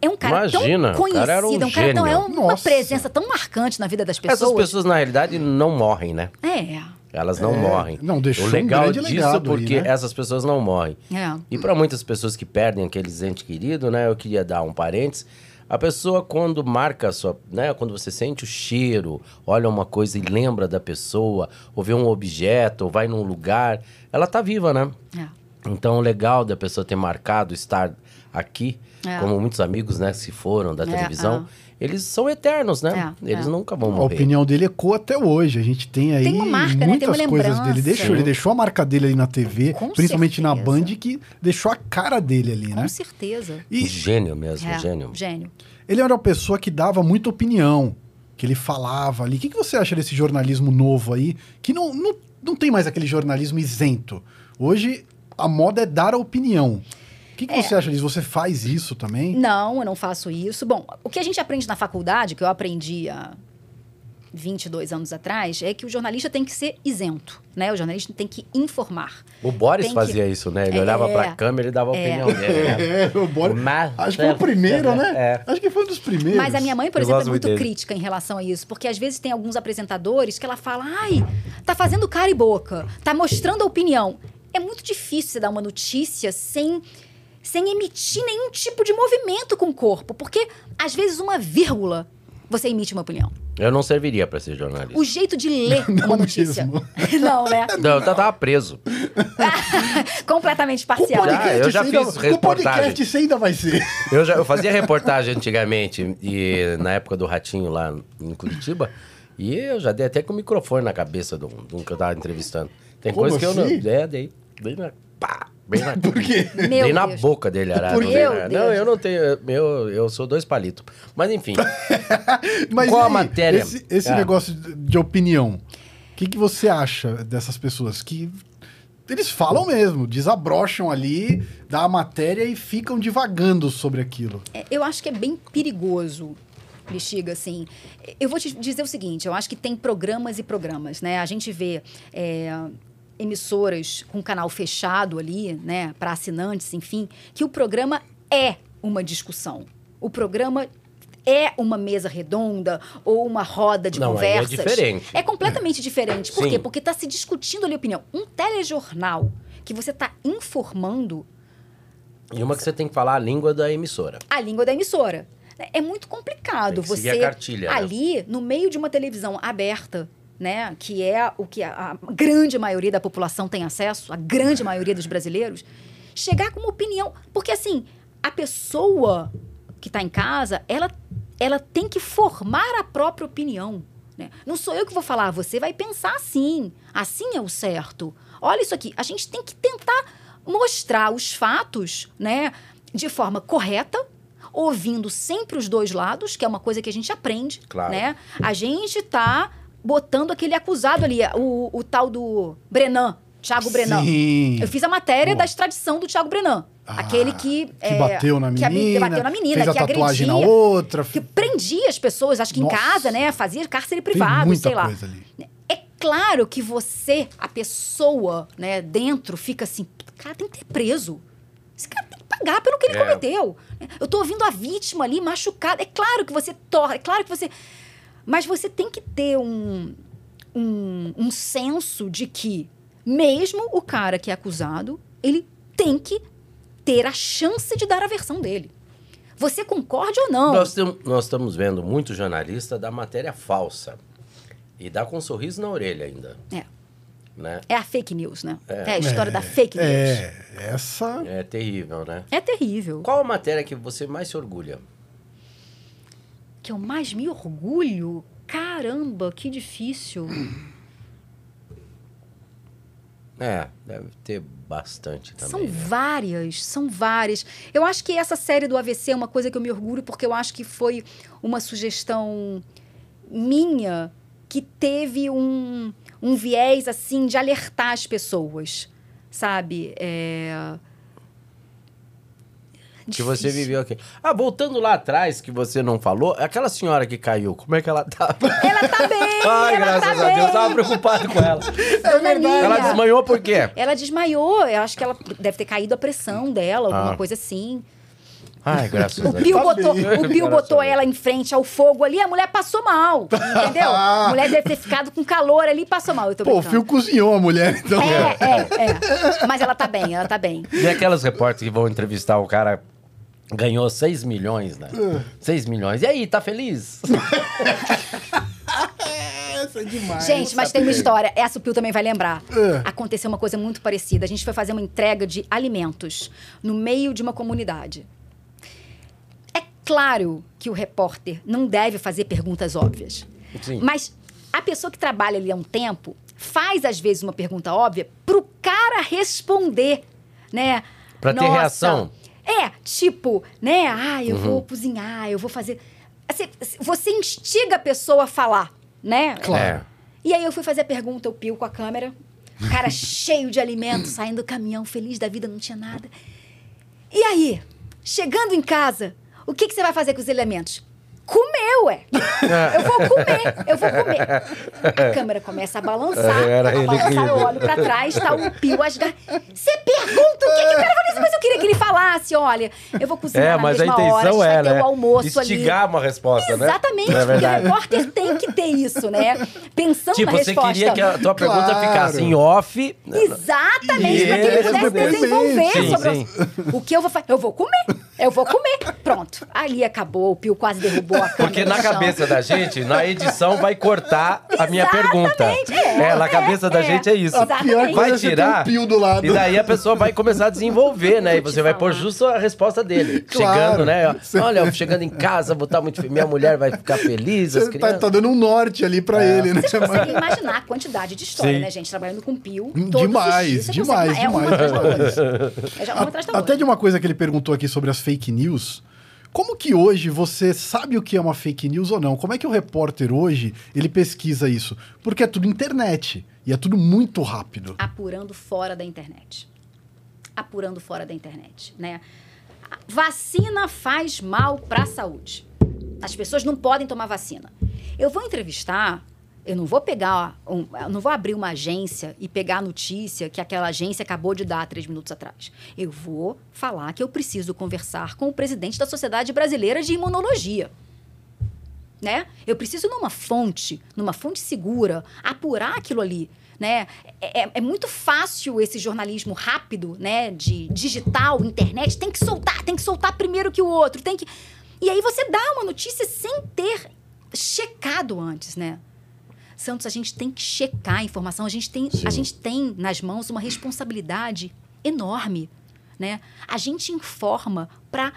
É um cara Imagina, tão o cara era um conhecido, é um cara tão. É uma Nossa. presença tão marcante na vida das pessoas. Essas pessoas, na realidade, não morrem, né? É. Elas não É, morrem. não, deixou o um legal grande disso legado aí, porque né? essas pessoas não morrem. É. E para muitas pessoas que perdem aqueles entes queridos, né? Eu queria dar um parênteses. A pessoa, quando marca a sua. Né, quando você sente o cheiro, olha uma coisa e lembra da pessoa, ou vê um objeto, ou vai num lugar, ela tá viva, né? É. Então, o legal da pessoa ter marcado estar aqui, É. como muitos amigos, né, que se foram da É, televisão, eles são eternos, né? É, eles é. nunca vão A morrer. opinião dele ecoa até hoje. A gente tem aí Tem uma marca, né? Tem muitas uma coisas dele. Deixou, Sim. ele deixou a marca dele ali na TV, Com principalmente na certeza. Band, que deixou a cara dele ali, Com né? certeza. E Gênio mesmo, É, gênio. Gênio. ele era uma pessoa que dava muita opinião, que ele falava ali. O que, que você acha desse jornalismo novo aí, que não, não, não tem mais aquele jornalismo isento? Hoje, a moda é dar a opinião. O que, que É. você acha disso? Você faz isso também? Não, eu não faço isso. Bom, o que a gente aprende na faculdade, que eu aprendi há 22 anos atrás, é que o jornalista tem que ser isento, né? O jornalista tem que informar. O Boris Tem que- fazia isso, né? Ele É. olhava pra câmera e dava a opinião dele, né? É, o Boris. Mas- Acho que foi o primeiro, né? É. Acho que foi um dos primeiros. Mas a minha mãe, por Eu exemplo, é muito dele. crítica em relação a isso, porque às vezes tem alguns apresentadores que ela fala: ai, tá fazendo cara e boca, tá mostrando a opinião. É muito difícil você dar uma notícia sem, sem emitir nenhum tipo de movimento com o corpo, porque às vezes uma vírgula você emite uma opinião. Eu não serviria pra ser jornalista. O jeito de ler Não uma notícia. mesmo. não, né? Não, eu tava preso. Completamente parcial. podcast, eu já você ainda- fiz Com o reportagem. podcast você ainda vai ser. Eu, já, eu fazia reportagem antigamente, e na época do Ratinho lá em Curitiba, e eu já dei até com o microfone na cabeça do, do que eu tava entrevistando. Tem Como coisa que eu não. assim? É, dei. Bem na. Pá, bem na. Por quê? Meu dei na Deus. boca dele, Arara. Por Não, quê? não, eu não tenho. Eu, eu sou dois palitos. Mas enfim. Mas Qual e a matéria? Esse, esse Ah. negócio de opinião. O que, que você acha dessas pessoas que eles falam mesmo, desabrocham ali, dá a matéria e ficam divagando sobre aquilo? É, Eu acho que é bem perigoso, Bexiga, assim. Eu vou te dizer o seguinte, eu acho que tem programas e programas, né? A gente vê é, emissoras com canal fechado ali, né? Para assinantes, enfim, que o programa é uma discussão. O programa é uma mesa redonda ou uma roda de Não, é conversas. diferente. É completamente diferente. Por Sim. quê? Porque está se discutindo ali opinião. Um telejornal que você está informando E uma que você tem que falar a língua da emissora. a língua da emissora. É muito complicado você a cartilha, né? ali no meio de uma televisão aberta, né, que é o que a, a grande maioria da população tem acesso, a grande maioria dos brasileiros, chegar com uma opinião, porque assim, a pessoa que está em casa, ela ela tem que formar a própria opinião. Né? Não sou eu que vou falar, você vai pensar assim. Assim é o certo. Olha isso aqui. A gente tem que tentar mostrar os fatos né, de forma correta, ouvindo sempre os dois lados, que é uma coisa que a gente aprende. Claro. Né? A gente tá botando aquele acusado ali, o, o tal do Brenan, Thiago Brenan. Sim. Eu fiz a matéria Boa. da extradição do Thiago Brenan. Ah, aquele que... Que é, bateu na que menina, bateu na menina, fez a que tatuagem agredia, na outra. que prendia as pessoas, acho que Nossa. em casa, né? Fazia cárcere Tem privado, muita sei lá. coisa ali. É claro que você, a pessoa, né, dentro, fica assim, o cara tem que ter preso. Esse cara tem que pagar pelo que ele É. cometeu. Eu tô ouvindo a vítima ali machucada. É claro que você torna, é claro que você. Mas você tem que ter um, um, um senso de que, mesmo o cara que é acusado, ele tem que ter a chance de dar a versão dele. Você concorde ou não? Nós, tem- nós estamos vendo muito jornalista da matéria falsa. E dá com um sorriso na orelha ainda. É. Né? É a fake news, né? É, a história da fake news. É, essa. É terrível, né? É terrível. Qual a matéria que você mais se orgulha? Que eu mais me orgulho? Caramba, que difícil. É, deve ter bastante também. São né? várias, são várias. Eu acho que essa série do AVC é uma coisa que eu me orgulho, porque eu acho que foi uma sugestão minha que teve um, um viés, assim, de alertar as pessoas, sabe? É... Que você Difícil. viveu aqui. Ah, voltando lá atrás, que você não falou, aquela senhora que caiu, como é que ela tá? Ela tá bem! Ai, ela graças tá a Deus, eu tava preocupado com ela. Dona Nília. Ela desmanhou por quê? Ela desmaiou. Eu acho que ela deve ter caído a pressão dela, alguma Ah. coisa assim. Ai, graças O a Deus. Pio Tá botou, o Pio Graças botou ela em frente ao fogo ali, a mulher passou mal. Entendeu? A mulher deve ter ficado com calor ali e passou mal. Eu tô Pô, o. Fio cozinhou a mulher, então. É, é, é. Mas ela tá bem, ela tá bem. E aquelas repórteres que vão entrevistar o cara ganhou 6 milhões, né? 6 milhões. E aí, tá feliz? Essa é demais. Gente, mas tem uma história. Essa o Pio também vai lembrar. É. Aconteceu uma coisa muito parecida. A gente foi fazer uma entrega de alimentos no meio de uma comunidade. É Claro que o repórter não deve fazer perguntas óbvias. Sim. Mas a pessoa que trabalha ali há um tempo faz, às vezes, uma pergunta óbvia pro cara responder, né? Pra ter Nossa, reação. É, tipo, né? Ah, eu Uhum. vou cozinhar, eu vou fazer... Você, você instiga a pessoa a falar, né? Claro. E aí eu fui fazer a pergunta, o Pio com a câmera. O cara cheio de alimento, saindo do caminhão, feliz da vida, não tinha nada. E aí, chegando em casa, o que, que você vai fazer com os elementos? Comer, ué. Eu vou comer, eu vou comer. A câmera começa a balançar. Era a balançar, eu olho pra trás, tá o Pio asgar. Você pergunta o que, que o cara fazer? Mas eu queria que ele falasse, olha, eu vou cozinhar É, na mas mesma hora, a intenção vai é, ter né? o almoço ali. Instigar uma resposta, né? Exatamente, é porque o repórter tem que ter isso, né? Pensando Tipo, na você resposta. queria que a tua pergunta Claro. ficasse em off. Exatamente, para que ele pudesse desenvolver Sim, sobre sim. o- o que eu vou fazer. Eu vou comer, eu vou comer. Pronto. Ali acabou, o Pio quase derrubou a câmera Porque na cabeça da gente, na edição, vai cortar a minha pergunta. Exatamente, é. na cabeça da É, gente é isso. A pior coisa Vai é você ter tirar. um pio do lado. E daí a pessoa vai começar a desenvolver, né? E você vai pôr justo a resposta dele. Claro. Chegando, né? Olha, eu chegando em casa, vou estar muito. Minha mulher vai ficar feliz, as Você tá, tá dando um norte ali pra ele, né? Vocês conseguem imaginar a quantidade de história, Sim. né, gente? Trabalhando com Pio. Hum, os demais, dias. Você demais, consegue- É uma demais. atrás da outra. É já uma atrás da Até de uma coisa que ele perguntou aqui sobre as fake news. Como que hoje você sabe o que é uma fake news ou não? Como é que o repórter hoje ele pesquisa isso? Porque é tudo internet e é tudo muito rápido. apurando fora da internet. Apurando fora da internet, né? Vacina faz mal para a saúde. As pessoas não podem tomar vacina. Eu vou entrevistar, eu não vou pegar, um- eu não vou abrir uma agência e pegar a notícia que aquela agência acabou de dar três minutos atrás. Eu vou falar que eu preciso conversar com o presidente da Sociedade Brasileira de Imunologia né? Eu preciso numa fonte, numa fonte segura, apurar aquilo ali, né? É, é- é muito fácil esse jornalismo rápido, né? De digital, internet, tem que soltar, tem que soltar primeiro que o outro, tem que... E aí você dá uma notícia sem ter checado antes, né? Santos, a gente tem que checar a informação, a gente tem, a gente tem nas mãos uma responsabilidade enorme, né? A gente informa para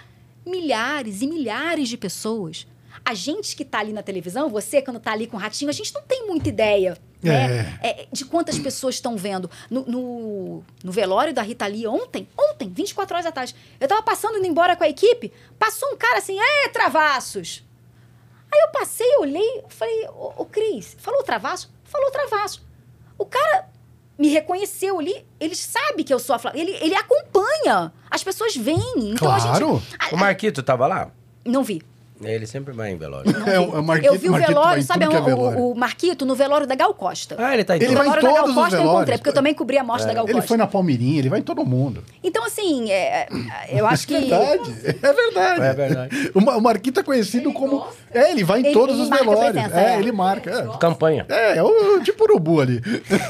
milhares e milhares de pessoas. A gente que está ali na televisão, você quando está ali com o ratinho, a gente não tem muita ideia né? É, de quantas pessoas estão vendo. No, no, no velório da Rita Lee ontem, ontem, 24 horas tarde, eu tava passando indo embora com a equipe, passou um cara assim, é, travassos. Aí eu passei, olhei, falei, ô, ô Cris, falou travasso? Falou travasso. O cara me reconheceu ali, ele sabe que eu sou a Flávia, ele, ele acompanha, as pessoas veem. Então a Claro. gente... a- O Marquito tava lá? não vi. Ele sempre vai em velório. É, o- o Marquito- eu vi o Marquito velório, sabe é o- velório. o, o Marquito no velório da Gal Costa. Ah, ele tá em Ele o vai em velório da Gal todos os Costa eu encontrei, velórios. porque eu também cobri a morte da Gal Ele Costa. foi na Palmirinha, ele vai em todo mundo. Então, assim, é, eu acho que. É verdade, é verdade. É verdade. O, Ma- o Marquito é conhecido como... É, ele vai em Ele- todos ele os velórios. presença, é, é. ele marca. É, Campanha. é, é o tipo urubu ali.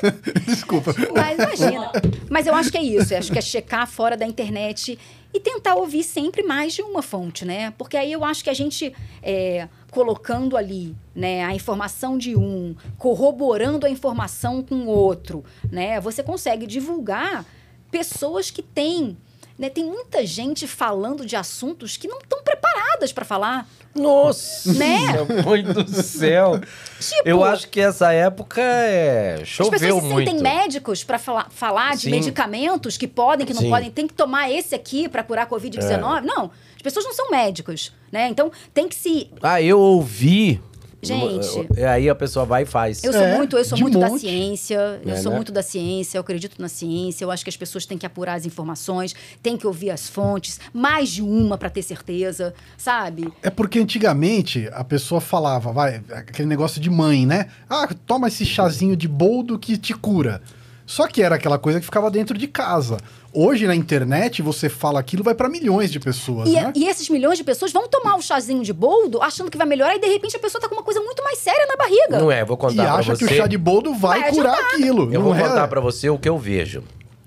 Desculpa. Mas imagina. Mas eu acho que é isso. Eu acho que é checar fora da internet e tentar ouvir sempre mais de uma fonte, né? Porque aí eu acho que a gente é, colocando ali né, a informação de um, corroborando a informação com o outro, né? Você consegue divulgar pessoas que têm. Né, tem muita gente falando de assuntos que não estão preparadas para falar. Nossa, Né? mãe do céu. Tipo, Eu acho que essa época é... As choveu pessoas se muito. sentem médicos para falar, falar de Sim. medicamentos que podem, que não Sim. podem, tem que tomar esse aqui para curar a É. Covid-19. Não, as pessoas não são médicos, né? Então tem que se. Ah, eu ouvi. Gente. E aí a pessoa vai e faz. Eu sou É, muito, eu sou muito da ciência, eu É, sou né? muito da ciência, eu acredito na ciência, eu acho que as pessoas têm que apurar as informações, têm que ouvir as fontes, mais de uma para ter certeza, sabe? É porque antigamente a pessoa falava, vai, aquele negócio de mãe, né? Ah, toma esse chazinho de boldo que te cura. Só que era aquela coisa que ficava dentro de casa. Hoje na internet você fala aquilo vai para milhões de pessoas, E, né? e esses milhões de pessoas vão tomar o chazinho de boldo achando que vai melhorar e de repente a pessoa tá com uma coisa muito mais séria na barriga. Não é, vou E contar pra acha você. que o chá de boldo vai, Vai curar aquilo. Eu vou é? contar pra você o que eu vejo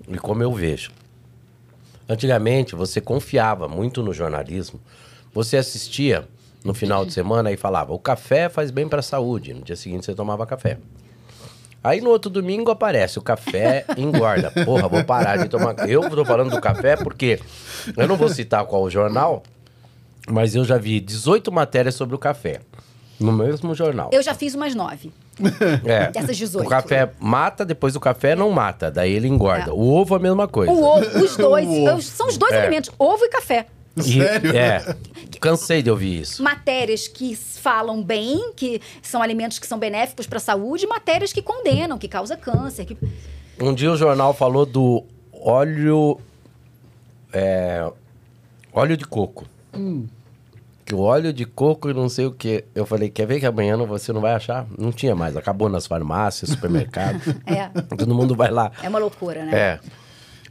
e como eu vejo. Antigamente, você confiava muito no jornalismo. Você assistia no final de semana e falava: o café faz bem pra saúde. No dia seguinte, você tomava café. Aí no outro domingo aparece: o café engorda. Porra, vou parar de tomar. Eu tô falando do café porque eu não vou citar qual jornal, Mas eu já vi 18 matérias sobre o café. No mesmo jornal. Eu já fiz umas nove. É. Dessas 18. O café mata, depois o café não mata. Daí ele engorda. O ovo é a mesma coisa. O ovo, os dois. O ovo. São os dois É. alimentos, ovo e café. E- Sério? É. Cansei de ouvir isso. Matérias que falam bem, que são alimentos que são benéficos para a saúde, e matérias que condenam, que causam câncer. que- Um dia o jornal falou do óleo. é, óleo de coco. Que o óleo de coco e não sei o que. Eu falei, quer ver que amanhã não- você não vai achar? Não tinha mais. Acabou nas farmácias, supermercados. É, Todo mundo vai lá. é uma loucura, né? É.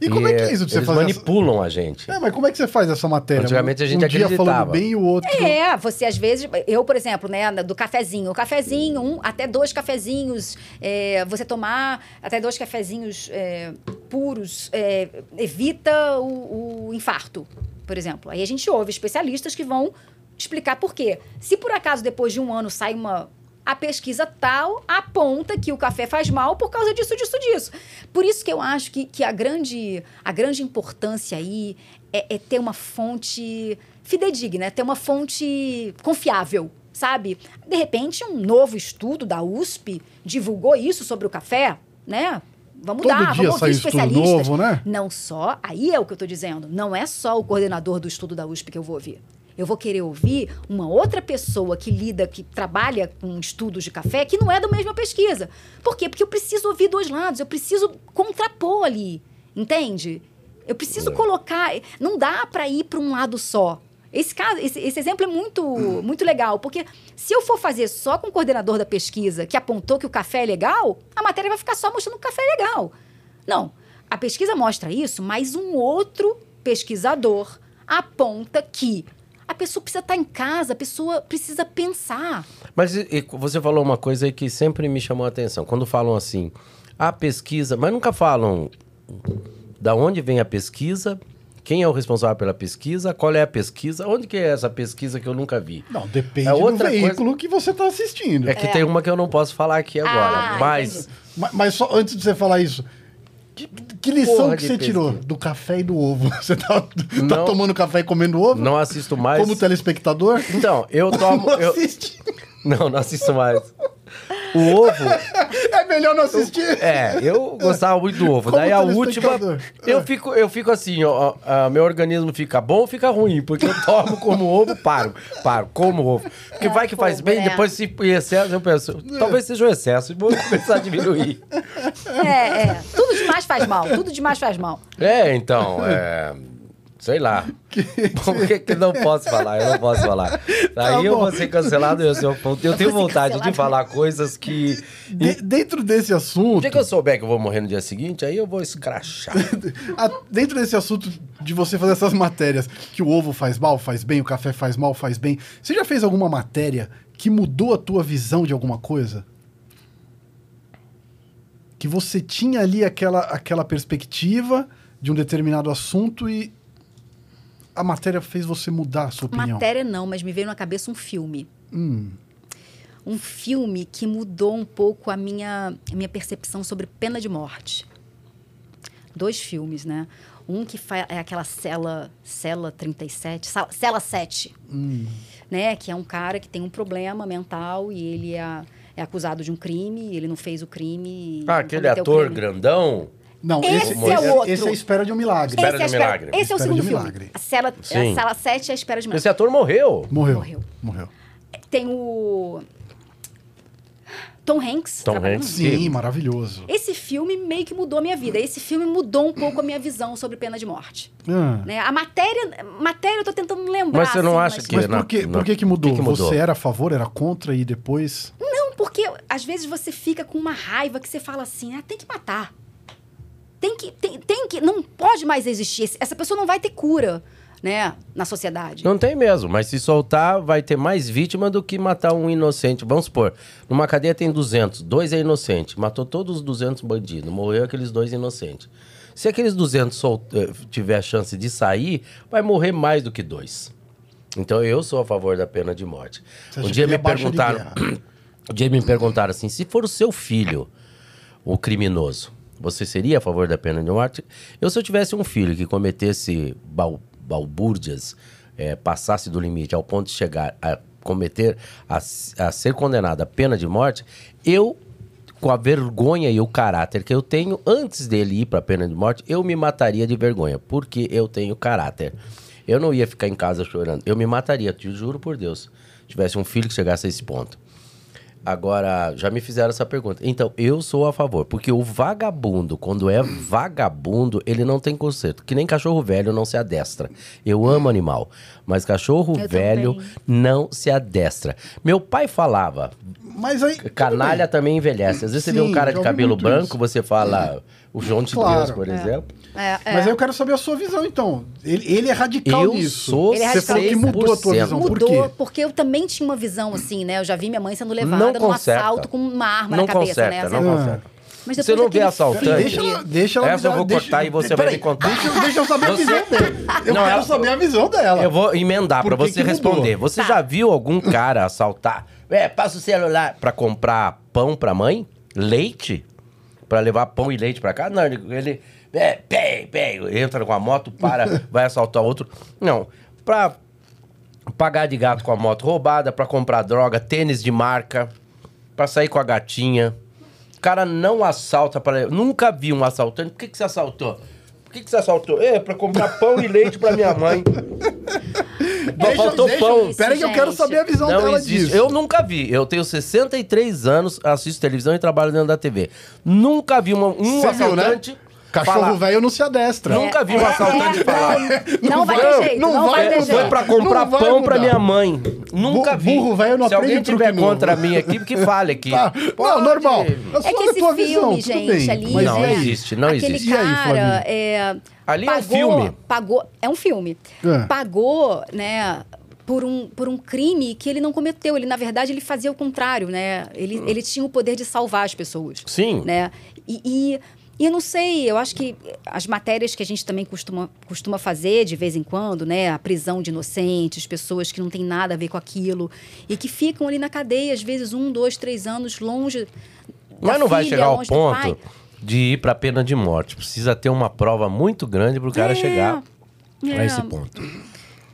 E como é que é isso de você Eles fazer manipulam a gente. É, mas como é que você faz essa matéria? Antigamente a gente um dia falando acreditava. bem e o outro... É, você às vezes, eu, por exemplo, né, do cafezinho, o cafezinho, um até dois cafezinhos, é, você tomar até dois cafezinhos é, puros, é, evita o, o infarto, por exemplo. Aí a gente ouve especialistas que vão explicar por quê. Se por acaso depois de um ano sai uma. A pesquisa tal aponta que o café faz mal por causa disso, disso, disso. Por isso que eu acho que, que a, grande, a grande importância aí é, é ter uma fonte fidedigna, é ter uma fonte confiável, sabe? De repente, um novo estudo da USP divulgou isso sobre o café, né? Vamos Todo dar, vamos ouvir especialistas. novo, né? Não só, aí é o que eu estou dizendo, não é só o coordenador do estudo da USP que eu vou ouvir. Eu vou querer ouvir uma outra pessoa que lida, que trabalha com estudos de café, que não é da mesma pesquisa. Por quê? Porque eu preciso ouvir dois lados, eu preciso contrapor ali, entende? Eu preciso colocar. Não dá para ir para um lado só. Esse, caso, esse, esse exemplo é muito, muito legal, porque se eu for fazer só com o coordenador da pesquisa que apontou que o café é legal, a matéria vai ficar só mostrando que o café é legal. Não. A pesquisa mostra isso, mas um outro pesquisador aponta que a pessoa precisa estar em casa, a pessoa precisa pensar. Mas e- você falou uma coisa aí que sempre me chamou a atenção. Quando falam assim, a pesquisa, mas nunca falam da onde vem a pesquisa, quem é o responsável pela pesquisa, qual é a pesquisa, onde que é essa pesquisa que eu nunca vi. Não, depende É do outra veículo que você está assistindo. É que É. tem uma que eu não posso falar aqui agora, Ah, mas entendi. Ma- Mas, só antes de você falar isso, que, que lição Porra que você pesquisa. tirou do café e do ovo? Você tá, tá Não. tomando café e comendo ovo? não assisto mais. Como telespectador? Então, eu tomo. Não eu- assiste. Não, não assisto mais. O ovo. É melhor não assistir. É, eu gostava muito do ovo. Como Daí a última, eu É. fico, eu fico assim, ó, ó, meu organismo fica bom ou fica ruim, porque eu tomo como ovo, paro, paro, como ovo. Porque vai que faz fogo, bem, né? depois se em excesso, eu penso, talvez seja um excesso, e vou começar a diminuir. É, é. Tudo demais faz mal, tudo demais faz mal. É, então, é... Sei lá. Por que, que não posso falar? Eu não posso falar. Aí eu bom. vou ser cancelado. Eu, eu, eu tenho vontade de falar coisas que. De- dentro desse O assunto, dia que eu souber que eu vou morrer no dia seguinte, aí eu vou escrachar. dentro desse assunto de você fazer essas matérias, que o ovo faz mal, faz bem, o café faz mal, faz bem. Você já fez alguma matéria que mudou a tua visão de alguma coisa? Que você tinha ali aquela, aquela perspectiva de um determinado assunto e a matéria fez você mudar a sua opinião. Matéria não, mas me veio na cabeça um filme. Hum, Um filme que mudou um pouco a minha, a minha percepção sobre pena de morte. Dois filmes, né? Um que fa- é aquela cela, cela 37, sala- cela 7, hum. né? Que é um cara que tem um problema mental e ele é, é acusado de um crime, ele não fez o crime. Ah, aquele ator crime. grandão. Não, Esse esse, é o outro. esse é a espera de um milagre. Espera Esse, é de um espera- milagre. esse é o Espera segundo um filme. A cela, Sim. a sala 7 é a espera de milagre. Esse ator morreu. Morreu. Morreu. Morreu. Tem o Tom Hanks. Tom. Hanks. Sim, Sim. maravilhoso. Esse filme meio que mudou a minha vida. Esse filme mudou um pouco a minha visão sobre pena de morte. Ah. Né? A matéria, matéria eu tô tentando lembrar. Mas você não assim, acha mas- que- Mas por que, por que, que mudou? que que mudou? Você era a favor, era contra e depois. Não, porque às vezes você fica com uma raiva que você fala assim, ah, tem que matar. Tem que, tem, tem que, não pode mais existir. Essa pessoa não vai ter cura, né, na sociedade. Não tem mesmo, mas se soltar, vai ter mais vítima do que matar um inocente. Vamos supor, numa cadeia tem 200, dois é inocente, matou todos os 200 bandidos, morreu aqueles dois inocentes. Se aqueles 200 sol- eh, tiver a chance de sair, vai morrer mais do que dois. Então eu sou a favor da pena de morte. Você Um dia me é de perguntaram, um dia me perguntaram assim, se for o seu filho o criminoso, você seria a favor da pena de morte? Eu se eu tivesse um filho que cometesse bal, balbúrdias é, passasse do limite ao ponto de chegar a cometer, a, a ser condenado à pena de morte, eu, com a vergonha e o caráter que eu tenho, antes dele ir para a pena de morte, eu me mataria de vergonha, porque eu tenho caráter. Eu não ia ficar em casa chorando, eu me mataria, te juro por Deus. Se tivesse um filho que chegasse a esse ponto. Agora, já me fizeram essa pergunta. Então, eu sou a favor, porque o vagabundo, quando é vagabundo, ele não tem conserto. Que nem cachorro velho não se adestra. Eu amo animal, mas cachorro Eu velho também. não se adestra. Meu pai falava, Mas aí. canalha também envelhece. Às vezes você vê Sim, um cara de cabelo branco, isso. você fala o João de Claro. Deus, por exemplo. É, é. Mas aí eu quero saber a sua visão, então. Ele, ele é radical Eu nisso. sou Ele é Você falou que mudou a tua 100%. visão. Por Mudou, quê? porque eu também tinha uma visão assim, né? Eu já vi minha mãe sendo Não levada num conserta. assalto com uma arma não na cabeça, conserta, né? não conserta. Mas Você não vê assaltante? Deixa ela, deixa ela Essa eu vou deixa- cortar e você vai me contar. Deixa, deixa eu saber a Você- visão dele. Eu Não, quero ela- saber a visão dela. Eu vou emendar Por pra que você que responder. Você Tá. já viu algum cara assaltar? É, passa o celular pra comprar pão pra mãe? Leite? Pra levar pão e leite pra cá? Não, ele. ele é, pei, pei, entra com a moto, para, vai assaltar outro. Não. Pra pagar de gato com a moto roubada, pra comprar droga, tênis de marca, pra sair com a gatinha. O cara não assalta para. Nunca vi um assaltante. Por que, que você assaltou? Por que, que você assaltou? É, pra comprar pão e leite pra minha mãe. Só faltou pão. isso, Pera que eu quero saber a visão Não dela existe. disso. Eu nunca vi. Eu tenho 63 anos, assisto televisão e trabalho dentro da TV. Nunca vi uma- um Você viu, né? Assaltante. Cachorro velho não se adestra. Nunca vi um assaltante É, falar. Não vai ter jeito, não, vai ter É, jeito. foi pra comprar Não vai pão pra mudar. minha mãe. Nunca vi. burro velho não Se alguém aprende tiver truque novo. contra mim aqui, que fale aqui. Tá. Não, normal. É É que esse filme, gente, ali, Mas Não e né? aí? existe, não Aquele existe. E aí, cara, é, Ali é um pagou, filme. Pagou, é um filme. É. Pagou, né, por um, por um crime que ele não cometeu. Ele, na verdade, ele fazia o contrário, né? Ele, Hum. ele tinha o poder de salvar as pessoas. Sim. Né? E, e, e eu não sei, eu acho que as matérias que a gente também costuma, costuma fazer de vez em quando, né? A prisão de inocentes, pessoas que não têm nada a ver com aquilo e que ficam ali na cadeia, às vezes um, dois, três anos longe. Mas não vai filha, chegar ao ponto de ir pra pena de morte. Precisa ter uma prova muito grande pro cara É, chegar a é. esse ponto.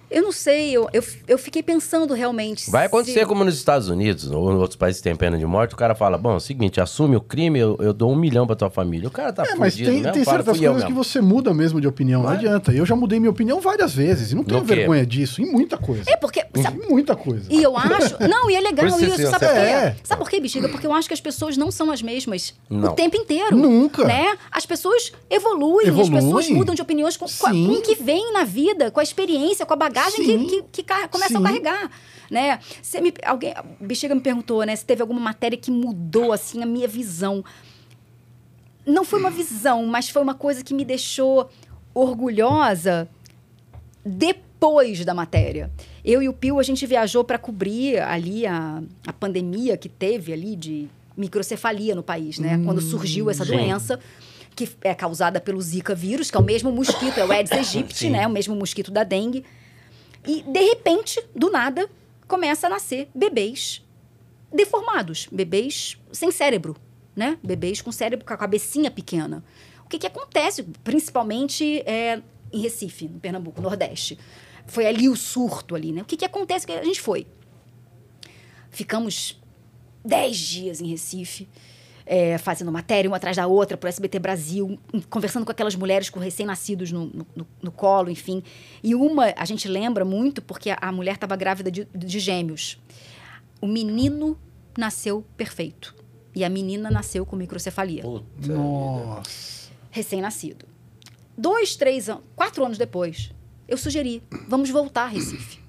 Eu não sei, eu, eu, eu fiquei pensando realmente. Vai se- acontecer como nos Estados Unidos ou em outros países que tem pena de morte, o cara fala, bom, é o seguinte, assume o crime, eu, eu dou um milhão pra tua família. O cara tá É, mas fudido tem, mesmo, tem certas coisas que você muda mesmo de opinião. Não adianta. Eu já mudei minha opinião várias vezes. E não tenho vergonha disso. Em muita coisa. É porque. sabe- Em muita coisa. E eu acho. Não, e é legal Por isso isso. Sabe por quê? é. Sabe por quê, bexiga? Porque eu acho que as pessoas não são as mesmas Não. o tempo inteiro. Nunca. Né? As pessoas evoluem, as Evoluem. pessoas mudam de opiniões com, com, a- com o que vem na vida, com a experiência, com a bagagem que, Sim. que, que ca- começam Sim. a carregar. Né? Você me, alguém, a bexiga me perguntou, né? Se teve alguma matéria que mudou assim a minha visão. Não foi uma visão, mas foi uma coisa que me deixou orgulhosa depois da matéria. Eu e o Pio, a gente viajou para cobrir ali a, a pandemia que teve ali de microcefalia no país, né? Quando surgiu essa Sim. doença, que é causada pelo Zika vírus, que é o mesmo mosquito, é o Aedes aegypti, né? O mesmo mosquito da dengue. E, de repente, do nada, começa a nascer bebês deformados, bebês sem cérebro, né? Bebês com cérebro, com a cabecinha pequena. O que, que acontece, principalmente é, em Recife, no Pernambuco, Nordeste? Foi ali o surto ali, né? O que, que acontece? Que a gente foi. Ficamos dez dias em Recife, é, fazendo matéria uma atrás da outra para o SBT Brasil, conversando com aquelas mulheres com recém-nascidos no, no- no- no colo, enfim. E uma, a gente lembra muito porque a, a mulher estava grávida de, de gêmeos. O menino nasceu perfeito. E a menina nasceu com microcefalia. Puta. Nossa. Recém-nascido. Dois, três anos, quatro anos depois, eu sugeri: vamos voltar a Recife.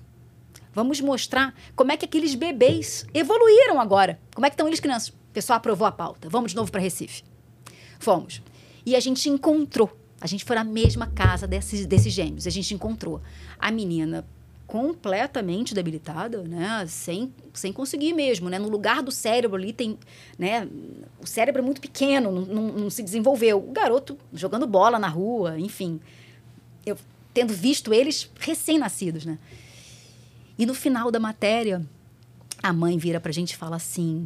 Vamos mostrar como é que aqueles bebês evoluíram agora. Como é que estão eles crianças? O pessoal aprovou a pauta. Vamos de novo para Recife. Fomos. E a gente encontrou. A gente foi na mesma casa desses, desses gêmeos. A gente encontrou a menina completamente debilitada, né? Sem, sem conseguir mesmo, né? No lugar do cérebro ali tem, né? O cérebro é muito pequeno, não, não, não se desenvolveu. O garoto jogando bola na rua, enfim. Eu tendo visto eles recém-nascidos, né? E no final da matéria, a mãe vira pra gente e fala assim: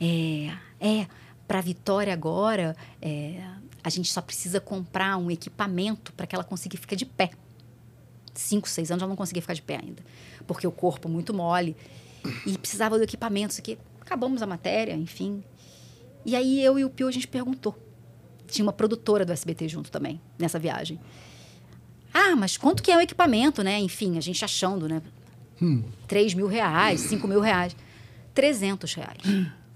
é, é pra Vitória agora, é, a gente só precisa comprar um equipamento para que ela consiga ficar de pé. 5, 6 anos, ela não conseguia ficar de pé ainda. Porque o corpo muito mole. E precisava do equipamento, isso aqui. Acabamos a matéria, enfim. E aí eu e o Pio, a gente perguntou. Tinha uma produtora do SBT junto também, nessa viagem. Ah, mas quanto que é o equipamento, né? Enfim, a gente achando, né? 3 mil reais, 5 mil reais. 300 reais.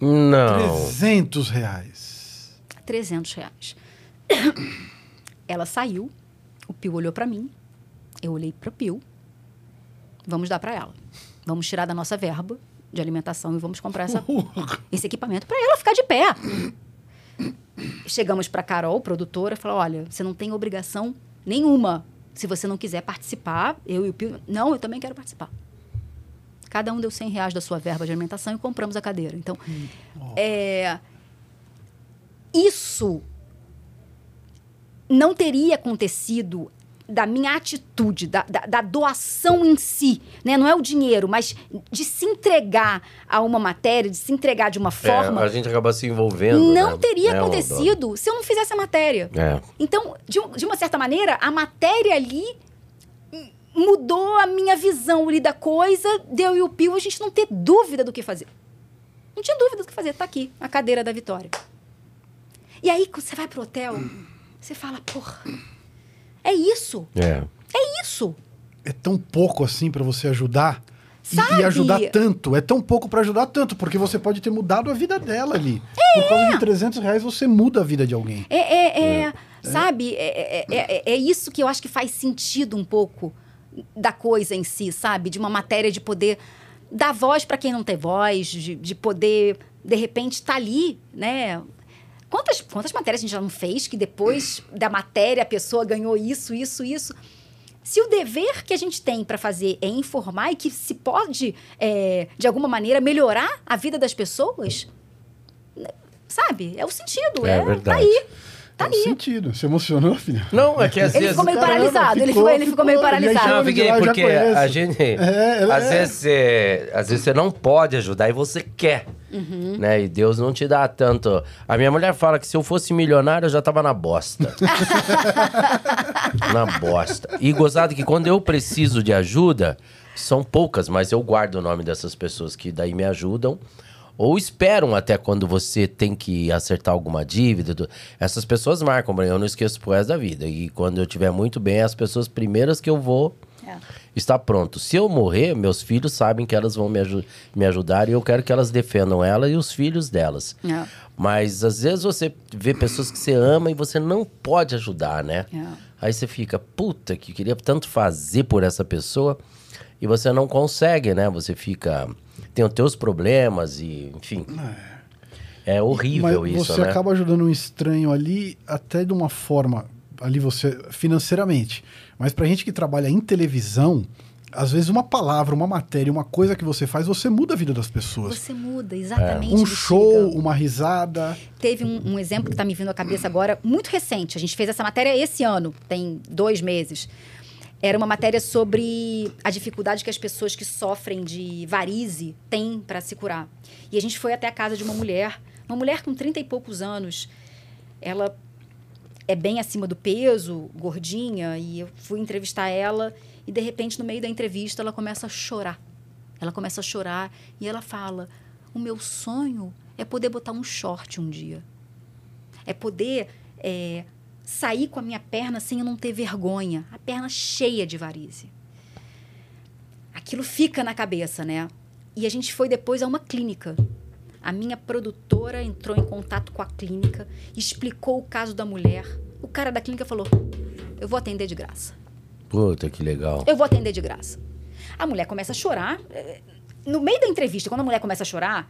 Não. 300 reais. 300 reais. Ela saiu, o Pio olhou pra mim, eu olhei pro Pio. Vamos dar pra ela. Vamos tirar da nossa verba de alimentação e vamos comprar essa, esse equipamento pra ela ficar de pé. Chegamos pra Carol, produtora, falou: olha, você não tem obrigação nenhuma. Se você não quiser participar, eu e o Pio. Não, eu também quero participar. Cada um deu 100 reais da sua verba de alimentação e compramos a cadeira. Então, é, isso não teria acontecido da minha atitude, da, da, da doação em si, né? Não é o dinheiro, mas de se entregar a uma matéria, de se entregar de uma forma, É, a gente acaba se envolvendo. não né? teria É, acontecido se eu não fizesse a matéria. É. Então, de, de uma certa maneira, a matéria ali hum, mudou a minha visão ali da coisa, deu e o Pio, a gente não ter dúvida do que fazer. Não tinha dúvida do que fazer. Tá aqui, a cadeira da Vitória. E aí, quando você vai pro hotel, você fala, porra, é isso, É. é isso. É tão pouco assim pra você ajudar. E- E, ajudar tanto. É tão pouco pra ajudar tanto, porque você pode ter mudado a vida dela ali. Por causa de 300 reais, você muda a vida de alguém. É, é, é, sabe? É, é, é, é isso que eu acho que faz sentido um pouco da coisa em si, sabe? De uma matéria de poder dar voz para quem não tem voz, de, de poder, de repente, estar ali, né? Quantas, quantas matérias a gente já não fez que depois da matéria a pessoa ganhou isso, isso, isso? Se o dever que a gente tem para fazer é informar e que se pode, é, de alguma maneira, melhorar a vida das pessoas, né, sabe? É o sentido. É É, verdade. Tá aí. Tá Faz ali. sentido. Você emocionou, filha? Não, é que às Ele vezes. ficou meio Caramba, paralisado. ele, ficou, ficou, ele ficou meio ficou. paralisado. Não, eu Ele fiquei porque a gente. É, ela às, é. vezes você, às vezes você não pode ajudar e você quer. Uhum. Né? E Deus não te dá tanto. A minha mulher fala que se eu fosse milionário, eu já tava na bosta. na bosta. E gozado que quando eu preciso de ajuda, são poucas, mas eu guardo o nome dessas pessoas que daí me ajudam. Ou esperam até quando você tem que acertar alguma dívida. Essas pessoas marcam, eu não esqueço pro resto da vida. E quando eu estiver muito bem, é as pessoas primeiras que eu vou É. estar pronto. Se eu morrer, meus filhos sabem que elas vão me, aju- me ajudar e eu quero que elas defendam ela e os filhos delas. É. Mas às vezes você vê pessoas que você ama e você não pode ajudar, né? É. Aí você fica, puta, que queria tanto fazer por essa pessoa e você não consegue, né? Você fica. Tem os teus problemas e, enfim. É horrível Mas isso, você né? acaba ajudando um estranho ali, até de uma forma, ali você, financeiramente. Mas pra gente que trabalha em televisão, às vezes uma palavra, uma matéria, uma coisa que você faz, você muda a vida das pessoas. Você muda, exatamente. Um Bexiga. show, uma risada. Teve um, um exemplo que está me vindo à cabeça agora, muito recente. A gente fez essa matéria esse ano, tem dois meses. Era uma matéria sobre a dificuldade que as pessoas que sofrem de varize têm para se curar. E a gente foi até a casa de uma mulher, uma mulher com 30 e poucos anos. Ela é bem acima do peso, gordinha, e eu fui entrevistar ela e de repente no meio da entrevista ela começa a chorar. Ela começa a chorar e ela fala: "O meu sonho é poder botar um short um dia. É poder é, sair com a minha perna sem eu não ter vergonha, a perna cheia de varize. Aquilo fica na cabeça, né? E a gente foi depois a uma clínica. A minha produtora entrou em contato com a clínica, explicou o caso da mulher. O cara da clínica falou: Eu vou atender de graça. Puta, que legal. Eu vou atender de graça. A mulher começa a chorar. No meio da entrevista, quando a mulher começa a chorar,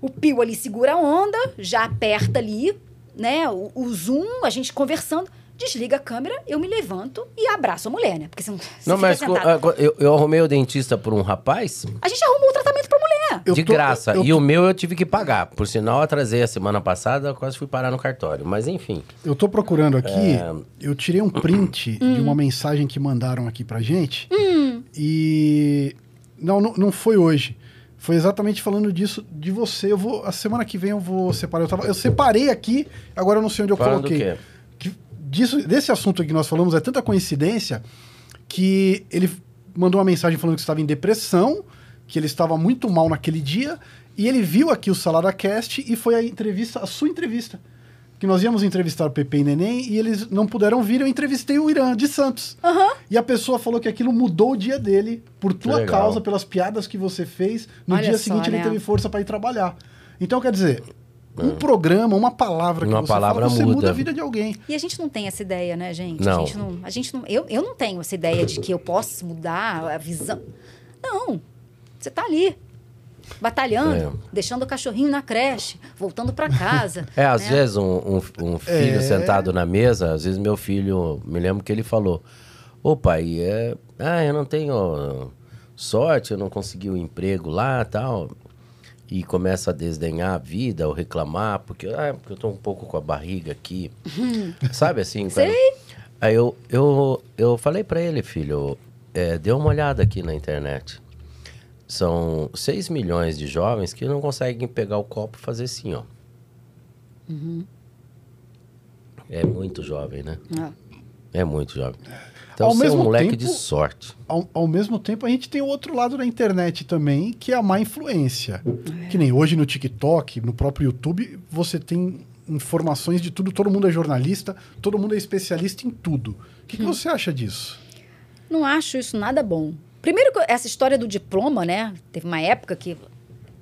o Pio ali segura a onda, já aperta ali, né? O, o zoom, a gente conversando. Desliga a câmera, eu me levanto e abraço a mulher, né? Porque você não, você Não, mas sentado. eu, eu arrumei o dentista por um rapaz A gente arrumou o tratamento pra mulher. Eu de tô- graça. eu e tô- o meu eu tive que pagar. Por sinal, eu atrasei a semana passada, quase fui parar no cartório. Mas enfim. Eu tô procurando aqui, É. eu tirei um print de uma mensagem que mandaram aqui pra gente. E. Não, não, não foi hoje. Foi exatamente falando disso de você. Eu vou. A semana que vem eu vou separar. Eu, tava- eu separei aqui, agora eu não sei onde eu Falando do coloquei. quê? Que disso, desse assunto que nós falamos é tanta coincidência que ele mandou uma mensagem falando que estava em depressão, que ele estava muito mal naquele dia, e ele viu aqui o Salada Cast e foi a entrevista, a sua entrevista. Que nós íamos entrevistar o Pepe e Neném e eles não puderam vir, eu entrevistei o Irã de Santos. E a pessoa falou que aquilo mudou o dia dele, por tua legal. causa, pelas piadas que você fez. No Olha dia só, seguinte ele né? teve força para ir trabalhar. Então, quer dizer, um programa, uma palavra que Uma você palavra fala, você muda muda. a vida de alguém. E a gente não tem essa ideia, né, gente? Não. A gente não, a gente não eu, eu não tenho essa ideia de que eu posso mudar a visão. Não. Você tá ali, batalhando, É. deixando o cachorrinho na creche, voltando para casa. É, às né? vezes um, um- um filho É. sentado na mesa, às vezes meu filho, me lembro que ele falou: Ô pai, é, ah, eu não tenho sorte, eu não consegui o emprego lá tal. E começa a desdenhar a vida ou reclamar, porque, ah, porque eu tô um pouco com a barriga aqui. Sabe assim? quando- Sei. Aí eu, eu, eu falei pra ele, filho, é, dê uma olhada aqui na internet. São 6 milhões de jovens que não conseguem pegar o copo e fazer assim, ó. É muito jovem, né? É. É muito jovem. Então Ao você é um mesmo moleque tempo- de sorte. Ao, ao mesmo tempo, a gente tem o outro lado da internet também, que é a má influência. Que nem hoje no TikTok, no próprio YouTube, você tem informações de tudo. Todo mundo é jornalista, todo mundo é especialista em tudo. O que, que você acha disso? Não acho isso nada bom. Primeiro, essa história do diploma, né? Teve uma época que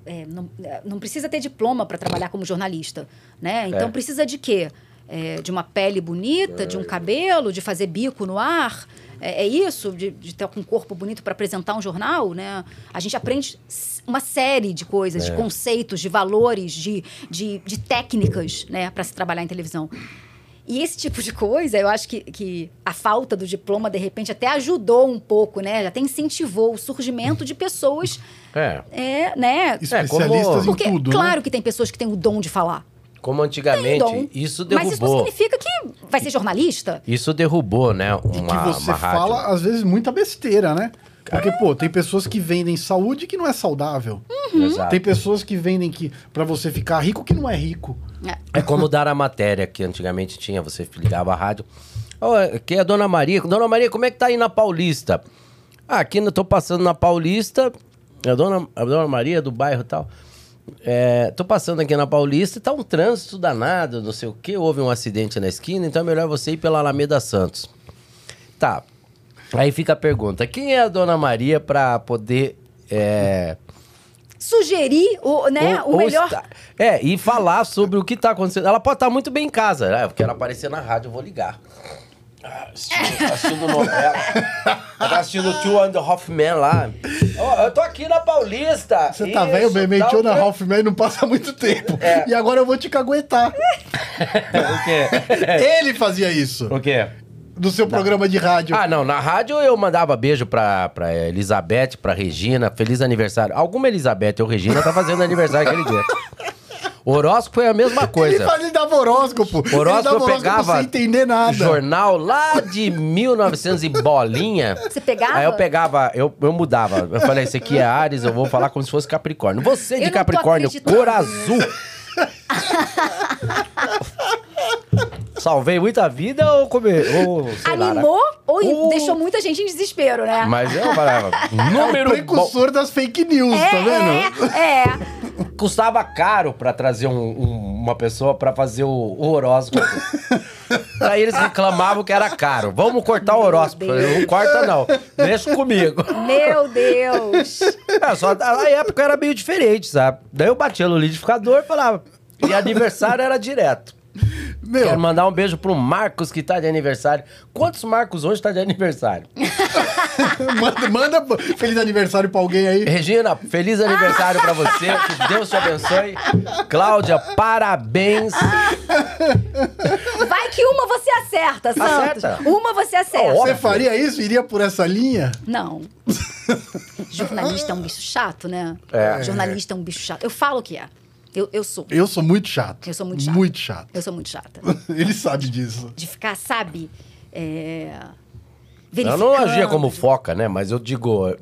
é, não, é, não precisa ter diploma para trabalhar como jornalista, né? Então É. precisa de quê? É, de uma pele bonita, de um cabelo, de fazer bico no ar. É, é isso? De, de ter um corpo bonito para apresentar um jornal, né? A gente aprende uma série de coisas, de conceitos, de valores, de, de, de técnicas, né? Para se trabalhar em televisão. E esse tipo de coisa, eu acho que, que a falta do diploma, de repente, até ajudou um pouco, né? Até incentivou o surgimento de pessoas, É. é, né? Especialistas em Porque, tudo, claro né? que tem pessoas que têm o dom de falar. Como Tem antigamente, dom. isso Mas isso não derrubou. significa que vai ser jornalista. Isso derrubou, né? E que Uma, você uma rádio. fala, às vezes, muita besteira, né? Porque, pô, tem pessoas que vendem saúde que não é saudável. Exato. Tem pessoas que vendem que para você ficar rico que não é rico. É como dar a matéria que antigamente tinha, você ligava a rádio. Ô, aqui é a Dona Maria. Dona Maria, como é que tá aí na Paulista? Ah, aqui eu tô passando na Paulista. A Dona, a Dona Maria do bairro e tal. É, tô passando aqui na Paulista e tá um trânsito danado, não sei o quê. Houve um acidente na esquina, então é melhor você ir pela Alameda Santos. Tá. Aí fica a pergunta: quem é a Dona Maria pra poder. É, Sugerir o, né, ou- o melhor. está- É, e falar sobre o que tá acontecendo. Ela pode estar muito bem em casa. Ah, eu quero aparecer na rádio, eu vou ligar. Ah, assistindo, assistindo novela. tá assistindo Two and Men lá. Ó, eu tô aqui na Paulista. Você tá velho, bem, tá mentiu o na tra- Ralph Man não passa muito tempo. É. E agora eu vou te caguetar. O quê? Ele fazia isso. o quê? Do seu programa de rádio. Ah, não. Na rádio eu mandava beijo pra, pra Elizabeth, pra Regina. Feliz aniversário. Alguma Elizabeth ou Regina tá fazendo aniversário aquele dia. Horóscopo foi a mesma coisa. Ele, fazia, ele dava horóscopo. ele Horóscopo dava eu pegava sem entender nada. jornal lá de 1900 e bolinha. Você pegava? Aí eu pegava, eu, eu mudava. Eu falei, esse aqui é Ares, eu vou falar como se fosse Capricórnio. Você Eu de Capricórnio, cor azul. Salvei muita vida ou comer? Ou, sei lá, né? Animou ou Uh. deixou muita gente em desespero, né? Mas eu falava, É o número bom. precursor das fake news, tá vendo? É, é. Custava caro pra trazer um- um- uma pessoa pra fazer o, o horóscopo. Aí eles reclamavam que era caro. Vamos cortar o horóscopo. Falei, não corta não, deixa comigo. Meu Deus. É, só na época era meio diferente, sabe? Daí eu batia no liquidificador e falava. E aniversário era direto. Meu, Quero mandar um beijo pro Marcos que tá de aniversário. Quantos Marcos hoje tá de aniversário? manda, manda feliz aniversário pra alguém aí. Regina, feliz aniversário pra você. Que Deus te abençoe. Cláudia, parabéns. Vai que uma você acerta, Santos. Acerta. Uma você acerta. Você faria isso? Iria por essa linha? Não. Jornalista é um bicho chato, né? É. Jornalista é um bicho chato. Eu falo que é. Eu, eu sou. Eu sou muito chato. Eu sou muito chata. Muito chato. Eu sou muito chata. Ele sabe disso. De ficar, sabe? É... Eu não agia como foca, né? Mas eu digo.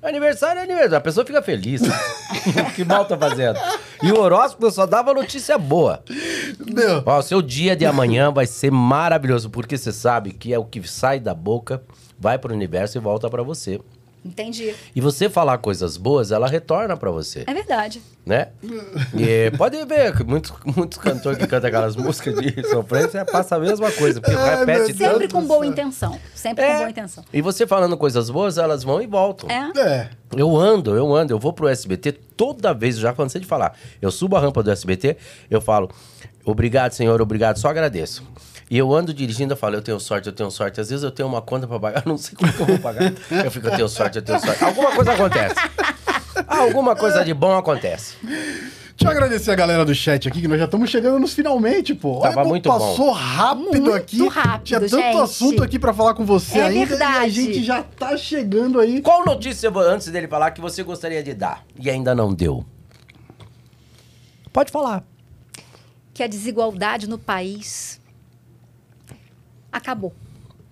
Aniversário é aniversário. A pessoa fica feliz. que mal tá fazendo. E o horóscopo eu só dava notícia boa. Meu, Ó, o seu dia de amanhã vai ser maravilhoso, porque você sabe que é o que sai da boca vai pro universo e volta pra você. Entendi. E você falar coisas boas, ela retorna pra você, É verdade. Né? E pode ver que muitos, muitos cantores que cantam aquelas músicas de sofrência passa a mesma coisa, porque Ai, repete meu Deus Sempre tanto. com boa intenção. Sempre É. com boa intenção. E você falando coisas boas, elas vão e voltam. É. É. Eu ando, eu ando, eu vou pro SBT toda vez, eu já cansei de falar. Eu subo a rampa do SBT, eu falo, obrigado, senhor, obrigado, só agradeço. E eu ando dirigindo, eu falo, eu tenho sorte, eu tenho sorte. Às vezes eu tenho uma conta pra pagar, não sei como que eu vou pagar. Eu fico, eu tenho sorte, eu tenho sorte. Alguma coisa acontece. Alguma coisa de bom acontece. Deixa eu agradecer a galera do chat aqui, que nós já estamos chegando nos finalmente, pô. Olha Tava como muito passou rápido Muito aqui. rápido, Tinha tanto gente. assunto aqui pra falar com você É ainda. E a verdade. gente já tá chegando aí. Qual notícia, antes dele falar, que você gostaria de dar e ainda não deu? Pode falar. Que a desigualdade no país acabou.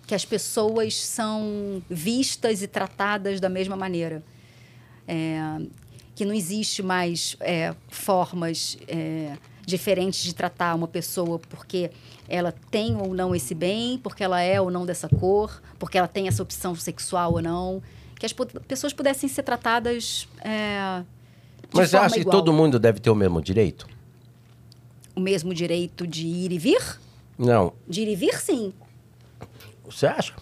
Que as pessoas são vistas e tratadas da mesma maneira. É, que não existe mais é, formas é, diferentes de tratar uma pessoa porque ela tem ou não esse bem, porque ela é ou não dessa cor, porque ela tem essa opção sexual ou não. Que as pessoas pudessem ser tratadas é, de Mas você forma acha que igual. todo mundo deve ter o mesmo direito? O mesmo direito de ir e vir? Não. De ir e vir, sim. Você acha?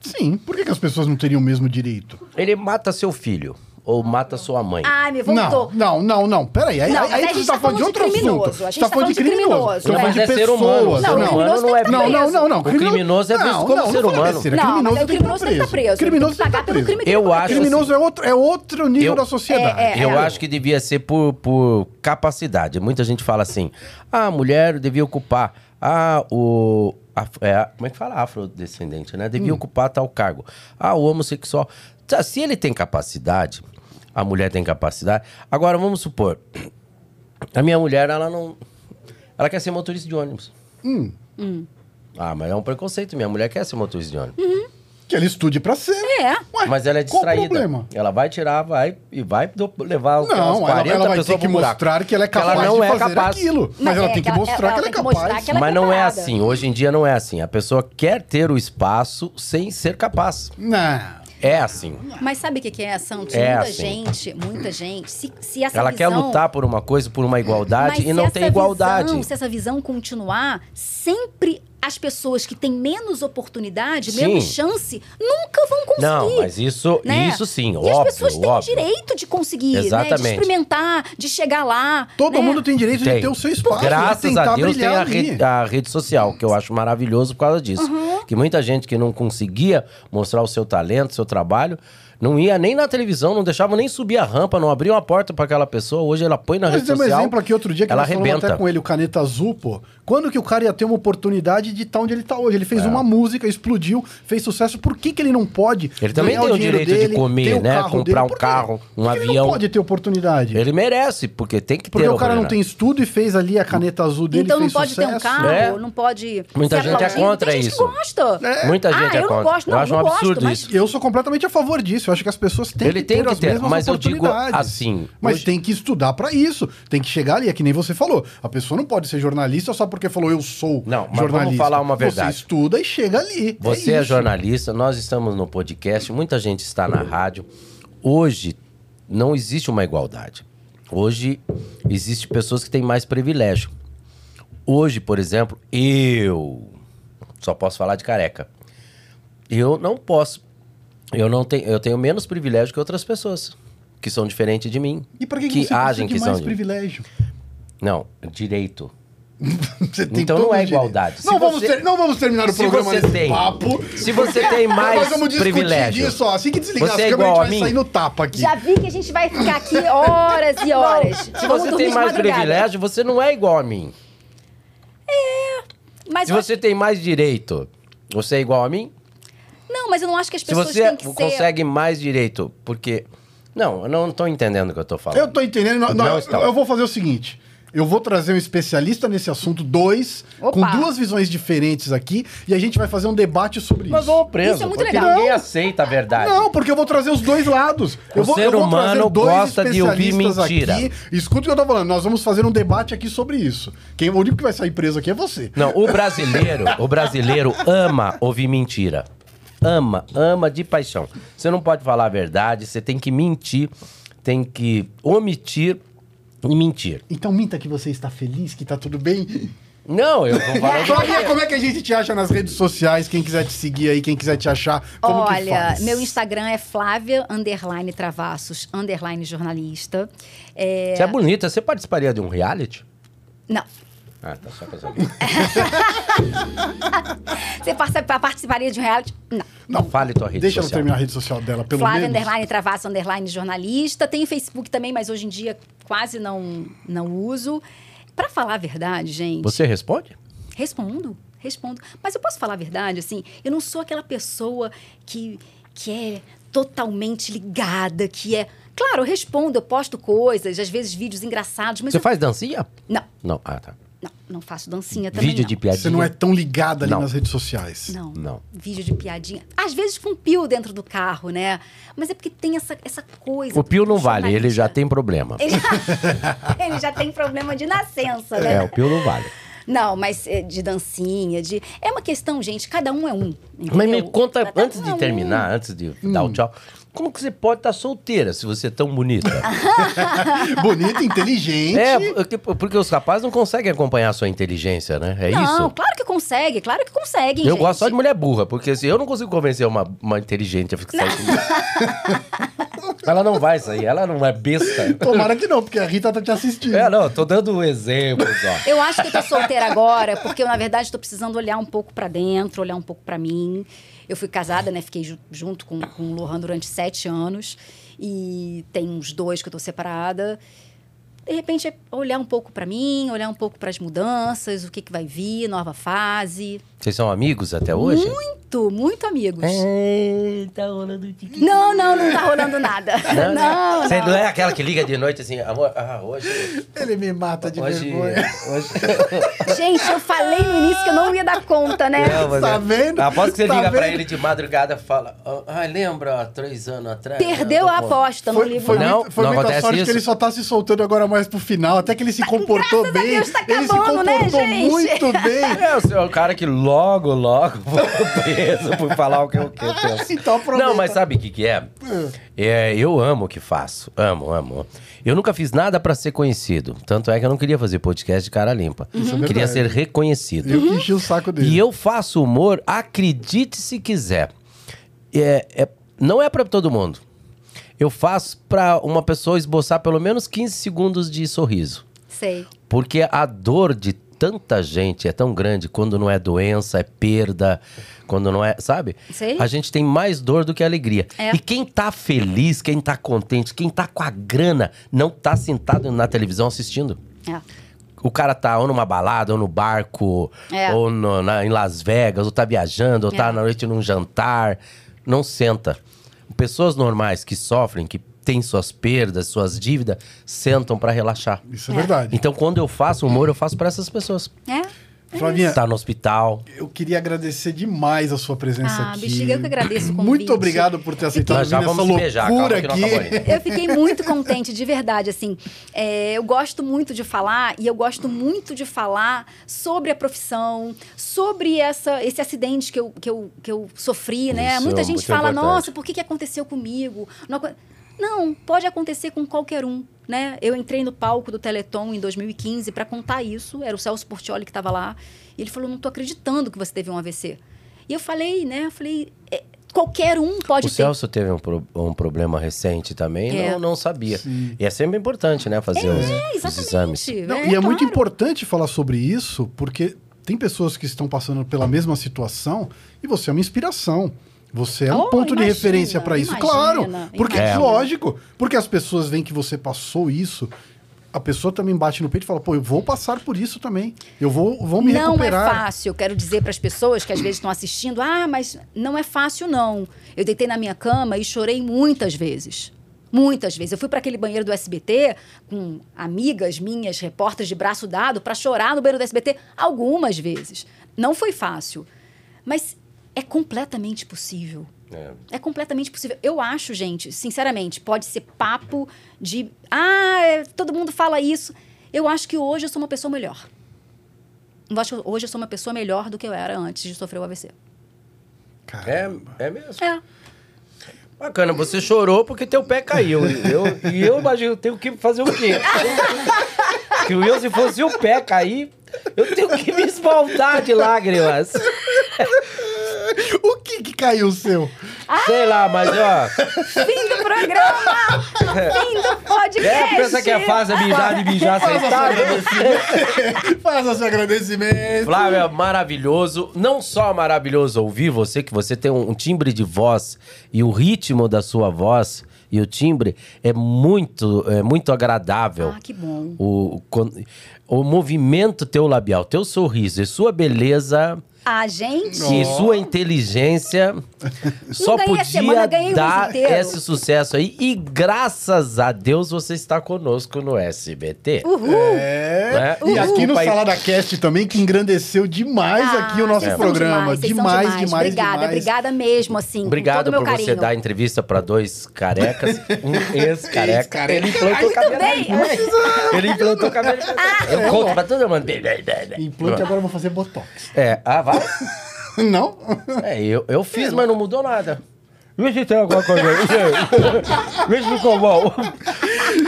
Sim, por que, que as pessoas não teriam o mesmo direito? Ele mata seu filho ou mata sua mãe. Ah, me voltou. Não, não, não, não. Peraí, aí, Não, aí, aí a você gente tá tá falando de outro criminoso. assunto. A gente Você tá tá falando de criminoso. Você tá Não, falando de mas é ser pessoas. humano. Não, Ser o humano criminoso não é Não, tá não, preso. não, não. O criminoso é visto não, como não, ser não fala humano. Não, mas o criminoso tem que estar estar preso. Criminoso tem que pagar tem pelo que crime estar que ele Eu acho Criminoso é outro, é outro nível da sociedade. É, é, Eu acho que devia ser por, por capacidade. Muita gente fala assim: ah, a mulher devia ocupar. Ah, o. a- é, como é que fala? Afrodescendente, né? Devia ocupar tal cargo. Ah, o homossexual. Tá, Se ele tem capacidade, a mulher tem capacidade. Agora, vamos supor: a minha mulher, ela não. Ela quer ser motorista de ônibus. Ah, mas é um preconceito. Minha mulher quer ser motorista de ônibus. Que ela estude pra ser. É. Ué, Mas ela é qual o distraída. problema? Ela vai tirar, vai e vai levar umas Não, ela, 40 ela vai pessoas ter que mostrar que ela é capaz não de é fazer capaz. aquilo. Mas, Mas ela é, tem que ela- mostrar ela que ela é que capaz. mostrar que ela é Mas não é assim. Hoje em dia não é assim. A pessoa quer ter o espaço sem ser capaz. Não. É assim. Mas sabe o que que é, Santos? É muita assim. gente, muita gente, se, se essa Ela quer visão... lutar por uma coisa, por uma igualdade e não tem igualdade. Visão, se essa visão continuar, sempre as pessoas que têm menos oportunidade, Sim. menos chance, nunca vão conseguir. Não, mas isso, né? isso sim, e óbvio, as pessoas têm óbvio. direito de conseguir, né? De Exatamente. experimentar, de chegar lá. Todo né? mundo tem direito de Tem. ter o seu espaço. Graças de tentar a Deus tem a rede, a rede social, que eu acho maravilhoso por causa disso. Uhum. Que muita gente que não conseguia mostrar o seu talento, seu trabalho, não ia nem na televisão, não deixava nem subir a rampa, não abriam a porta para aquela pessoa. Hoje ela põe na Mas rede tem um social. exemplo aqui outro dia que ela nós arrebenta. até com ele, o Caneta Azul, pô. Quando que o cara ia ter uma oportunidade de estar onde ele tá hoje? Ele É. fez uma música, explodiu, fez sucesso. Por que, que ele não pode? Ele também tem o dinheiro direito de dele, comer, ter o né? Comprar dele? um carro, um que Ele avião. não pode ter oportunidade. Ele merece, porque tem que Porque ter o cara não tem estudo e fez ali a caneta azul dele Então não fez pode ter um sucesso. carro, É. não pode. Muita ser gente é contra Tem gente isso. Que gosta. Muita Ah, gente é eu não contra. gosto, eu não, acho não um gosto, absurdo mas- isso. Eu sou completamente a favor disso. Eu acho que as pessoas têm Ele que tem ter que as ter, mesmas mas eu digo oportunidades. assim, Mas hoje- tem que estudar pra isso. Tem que chegar ali, é que nem você falou. A pessoa não pode ser jornalista só porque falou eu sou Não, mas jornalista. vamos falar uma verdade. Você estuda e chega ali. Você é, isso. jornalista, nós estamos no podcast, muita gente está na rádio. Hoje não existe uma igualdade. Hoje existe pessoas que têm mais privilégio. Hoje, por exemplo, eu só posso falar de careca. Eu não posso. Eu não tenho, eu tenho menos privilégio que outras pessoas que são diferentes de mim, E por que, que, que você agem que mais são de- privilégio? Não, direito. Você tem Então não é igualdade. Se Não, vamos você- ter- não vamos terminar o Se programa você nesse tem- papo. se você tem mais Nós vamos discutir privilégio. disso, ó. Assim que desligar Você as é câmeras, igual a gente vai mim? sair no tapa aqui. Já vi que a gente vai ficar aqui horas e horas. Se Vamos você tem mais privilégio, você não é igual a mim. Mas Se eu você tem mais direito, você é igual a mim? Não, mas eu não acho que as pessoas você têm que ser... consegue mais direito, porque. Não, eu não tô entendendo o que eu tô falando. Eu tô entendendo. Não, Não não, eu vou fazer o seguinte. Eu vou trazer um especialista nesse assunto, dois, Opa. com duas visões diferentes aqui, e a gente vai fazer um debate sobre isso. vamos preso, Isso é muito porque legal. ninguém aceita a verdade. Não, porque eu vou trazer os dois lados. Eu O vou, ser eu vou humano dois gosta de ouvir mentira. Aqui. Escuta o que eu tô falando. Nós vamos fazer um debate aqui sobre isso. Quem, o único que vai sair preso aqui é você. Não, o brasileiro, o brasileiro ama ouvir mentira. Ama, ama de paixão. Você não pode falar a verdade, você tem que mentir, tem que omitir e mentir. Então minta que você está feliz, que tá tudo bem. Não, eu vou falar Flavinha, como é que a gente te acha nas redes sociais? Quem quiser te seguir aí, quem quiser te achar, como que Olha, faz? meu Instagram é Flávia underline Travassos underline jornalista. É, Você é bonita, você participaria de um reality? Não. Ah, tá só pra saber. Você participa- participaria de um reality? Não. Não, Fale tua rede Deixa social. terminar a rede social dela, pelo Flávia menos. underline Travassos underline jornalista. Tem Facebook também, mas hoje em dia quase não, não uso. Pra falar a verdade, gente. Você responde? Respondo, respondo. Mas eu posso falar a verdade, assim, eu não sou aquela pessoa que, que é totalmente ligada, que é. Claro, eu respondo, eu posto coisas, às vezes vídeos engraçados, mas. Você eu- faz dancinha? Não, Não. Ah, tá. Não, não faço dancinha também. Vídeo não. de piadinha? Você não é tão ligada ali Não. nas redes sociais. Não. Não. Vídeo de piadinha. Às vezes com pio dentro do carro, né? Mas é porque tem essa, essa coisa. O Pio não vale, ele já tem problema. Ele já, ele já tem problema de nascença, né? É, o Pio não vale. Não, mas é, de dancinha, de. É uma questão, gente, cada um é um. Mas me entendeu? conta, Cada antes um é de um. terminar, antes de dar o tchau, como que você pode estar solteira se você é tão bonita? Bonita, inteligente. é, porque, porque os rapazes não conseguem acompanhar a sua inteligência, né? É não, isso? claro que consegue, claro que conseguem. Eu gente. gosto só de mulher burra, porque se eu não consigo convencer uma, uma inteligente a ficar comigo. ela não vai sair, ela não é besta. Tomara que não, porque a Rita tá te assistindo. É, não, eu tô dando exemplos, ó. Eu acho que eu tô solteira agora, porque eu, na verdade, tô precisando olhar um pouco pra dentro, olhar um pouco pra mim. Eu fui casada, né? Fiquei ju- junto com, com o Lohan durante sete anos. E tem uns dois que eu tô separada. De repente, é olhar um pouco pra mim, olhar um pouco pras mudanças, o que, que vai vir, nova fase. Vocês são amigos até hoje? Muito, muito amigos. É, tá rolando tique. Não, não, não tá rolando nada. Não, não. Você não é aquela que liga de noite assim, amor, ah, hoje. Ele me mata de Hoje. vergonha. hoje... Gente, eu falei no início que eu não ia dar conta, né? Não, Tá é- vendo? Após que você Tá liga pra vendo? ele de madrugada e fala, ah, lembra há três anos atrás? Perdeu Eu a aposta, não Foi, ligo foi, não. Não, muito, foi não muita sorte que isso. ele só tá se soltando agora mais pro final, até que ele se comportou graças bem. Deus, tá ele se acabando, né, comportou gente? muito bem. É, o senhor é o cara que logo, logo foi preso por falar o que eu, que eu penso. Então aproveita. Não, mas sabe o que, que é? é? Eu amo o que faço. Amo, amo. Eu nunca fiz nada pra ser conhecido. Tanto é que eu não queria fazer podcast de cara limpa. É queria ser reconhecido. Eu que enchi o saco dele. E eu faço humor, acredite se quiser. É, é- não é pra todo mundo. Eu faço pra uma pessoa esboçar pelo menos 15 segundos de sorriso. Sei. Porque a dor de tanta gente é tão grande quando não é doença, é perda, quando não é, sabe? Sei. A gente tem mais dor do que alegria. É. E quem tá feliz, quem tá contente, quem tá com a grana, não tá sentado na televisão assistindo. É. O cara tá ou numa balada, ou no barco, É. ou no- na- em Las Vegas, ou tá viajando, ou tá É. na noite num jantar. Não senta. Pessoas normais que sofrem, que têm suas perdas, suas dívidas, sentam pra relaxar. Isso é, É. verdade. Então, quando eu faço humor, eu faço pra essas pessoas. É? Flavinha, Tá no hospital. eu queria agradecer demais a sua presença Ah, aqui. bexiga, eu que agradeço o convite. Muito obrigado por ter aceitado vamos beijar, loucura calma que não acabou aqui. Eu fiquei muito contente, de verdade, assim. É, eu gosto muito de falar e eu gosto muito de falar sobre a profissão, sobre essa, esse acidente que eu, que eu, que eu sofri, né? Isso, Muita gente muito fala, importante. nossa, por que, que aconteceu comigo? Não, não, pode acontecer com qualquer um, né? Eu entrei no palco do Teleton em 2015 para contar isso, era o Celso Portioli que estava lá, e ele falou, não tô acreditando que você teve um AVC. E eu falei, né? Eu falei, é, qualquer um pode o ter. Celso teve um, pro- um problema recente também, É. não, não sabia. E é sempre importante, né, fazer os, É, os exames. exatamente. Não, é, e é muito claro. importante falar sobre isso, porque tem pessoas que estão passando pela mesma situação e você é uma inspiração. Você é um Oh, ponto de imagina, referência para isso. imagina, claro, porque imagina. lógico, porque as pessoas veem que você passou isso, a pessoa também bate no peito e fala: "Pô, eu vou passar por isso também. Eu vou, vou me não recuperar". é fácil. Eu quero dizer para as pessoas que às vezes estão assistindo: ah, mas não é fácil, não. Eu deitei na minha cama e chorei muitas vezes. Muitas vezes. Eu fui para aquele banheiro do SBT com amigas minhas, repórteres de braço dado, para chorar no banheiro do SBT algumas vezes. Não foi fácil. Mas é completamente possível. É. É completamente possível. Eu acho, gente, sinceramente, pode ser papo de. Ah, é, todo mundo fala isso. Eu acho que hoje eu sou uma pessoa melhor. Eu acho que hoje eu sou uma pessoa melhor do que eu era antes de sofrer o AVC. É, é mesmo. É. Bacana, você chorou porque teu pé caiu. E eu, e eu imagino, eu tenho que fazer o quê? que o meu, se fosse o pé cair, eu tenho que me esbaldar de lágrimas. O caiu o seu? Sei lá, mas ó. Fim do programa! Fim do podcast! É, pensa que é fácil mijar de mijar sentado? Faça seu agradecimento. Flávio, é maravilhoso. Não só maravilhoso ouvir você, que você tem um, um timbre de voz e o ritmo da sua voz e o timbre é muito, é muito agradável. Ah, que bom. O, con- o movimento teu labial, teu sorriso e sua beleza Ah, gente! e sua inteligência só ganhei a semana, podia ganhei o mês dar esse sucesso aí. E graças a Deus você está conosco no SBT. Uhul! É. Né? E aqui no. Salada Cast também, que engrandeceu demais Ah, aqui o nosso vocês são programa. Demais, Demais, são demais, Obrigada, demais. obrigada mesmo, assim. Obrigado por você dar entrevista para dois carecas, um ex-careca. Ex-careca. Ele implantou cabelo. Ele implantou cabelo. Eu conto pra todo mundo. Implante, agora eu vou fazer botox. É, ah, vai? Não? É, eu, eu fiz, mas não mudou nada. Vê se tem alguma coisa aí. Vê se ficou bom.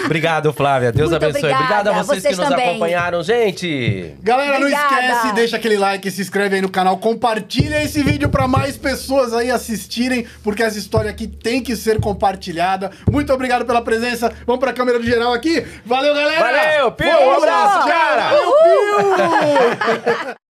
Obrigado, Flávia. Deus Muito abençoe. obrigada. Obrigado a vocês, Vocês que nos também. acompanharam, gente. Galera, Obrigada. não esquece, deixa aquele like, se inscreve aí no canal, compartilha esse vídeo pra mais pessoas aí assistirem, porque essa história aqui tem que ser compartilhada. Muito obrigado pela presença. Vamos pra câmera do geral aqui. Valeu, galera! Valeu, Pio, um abraço, cara. Valeu, Pio!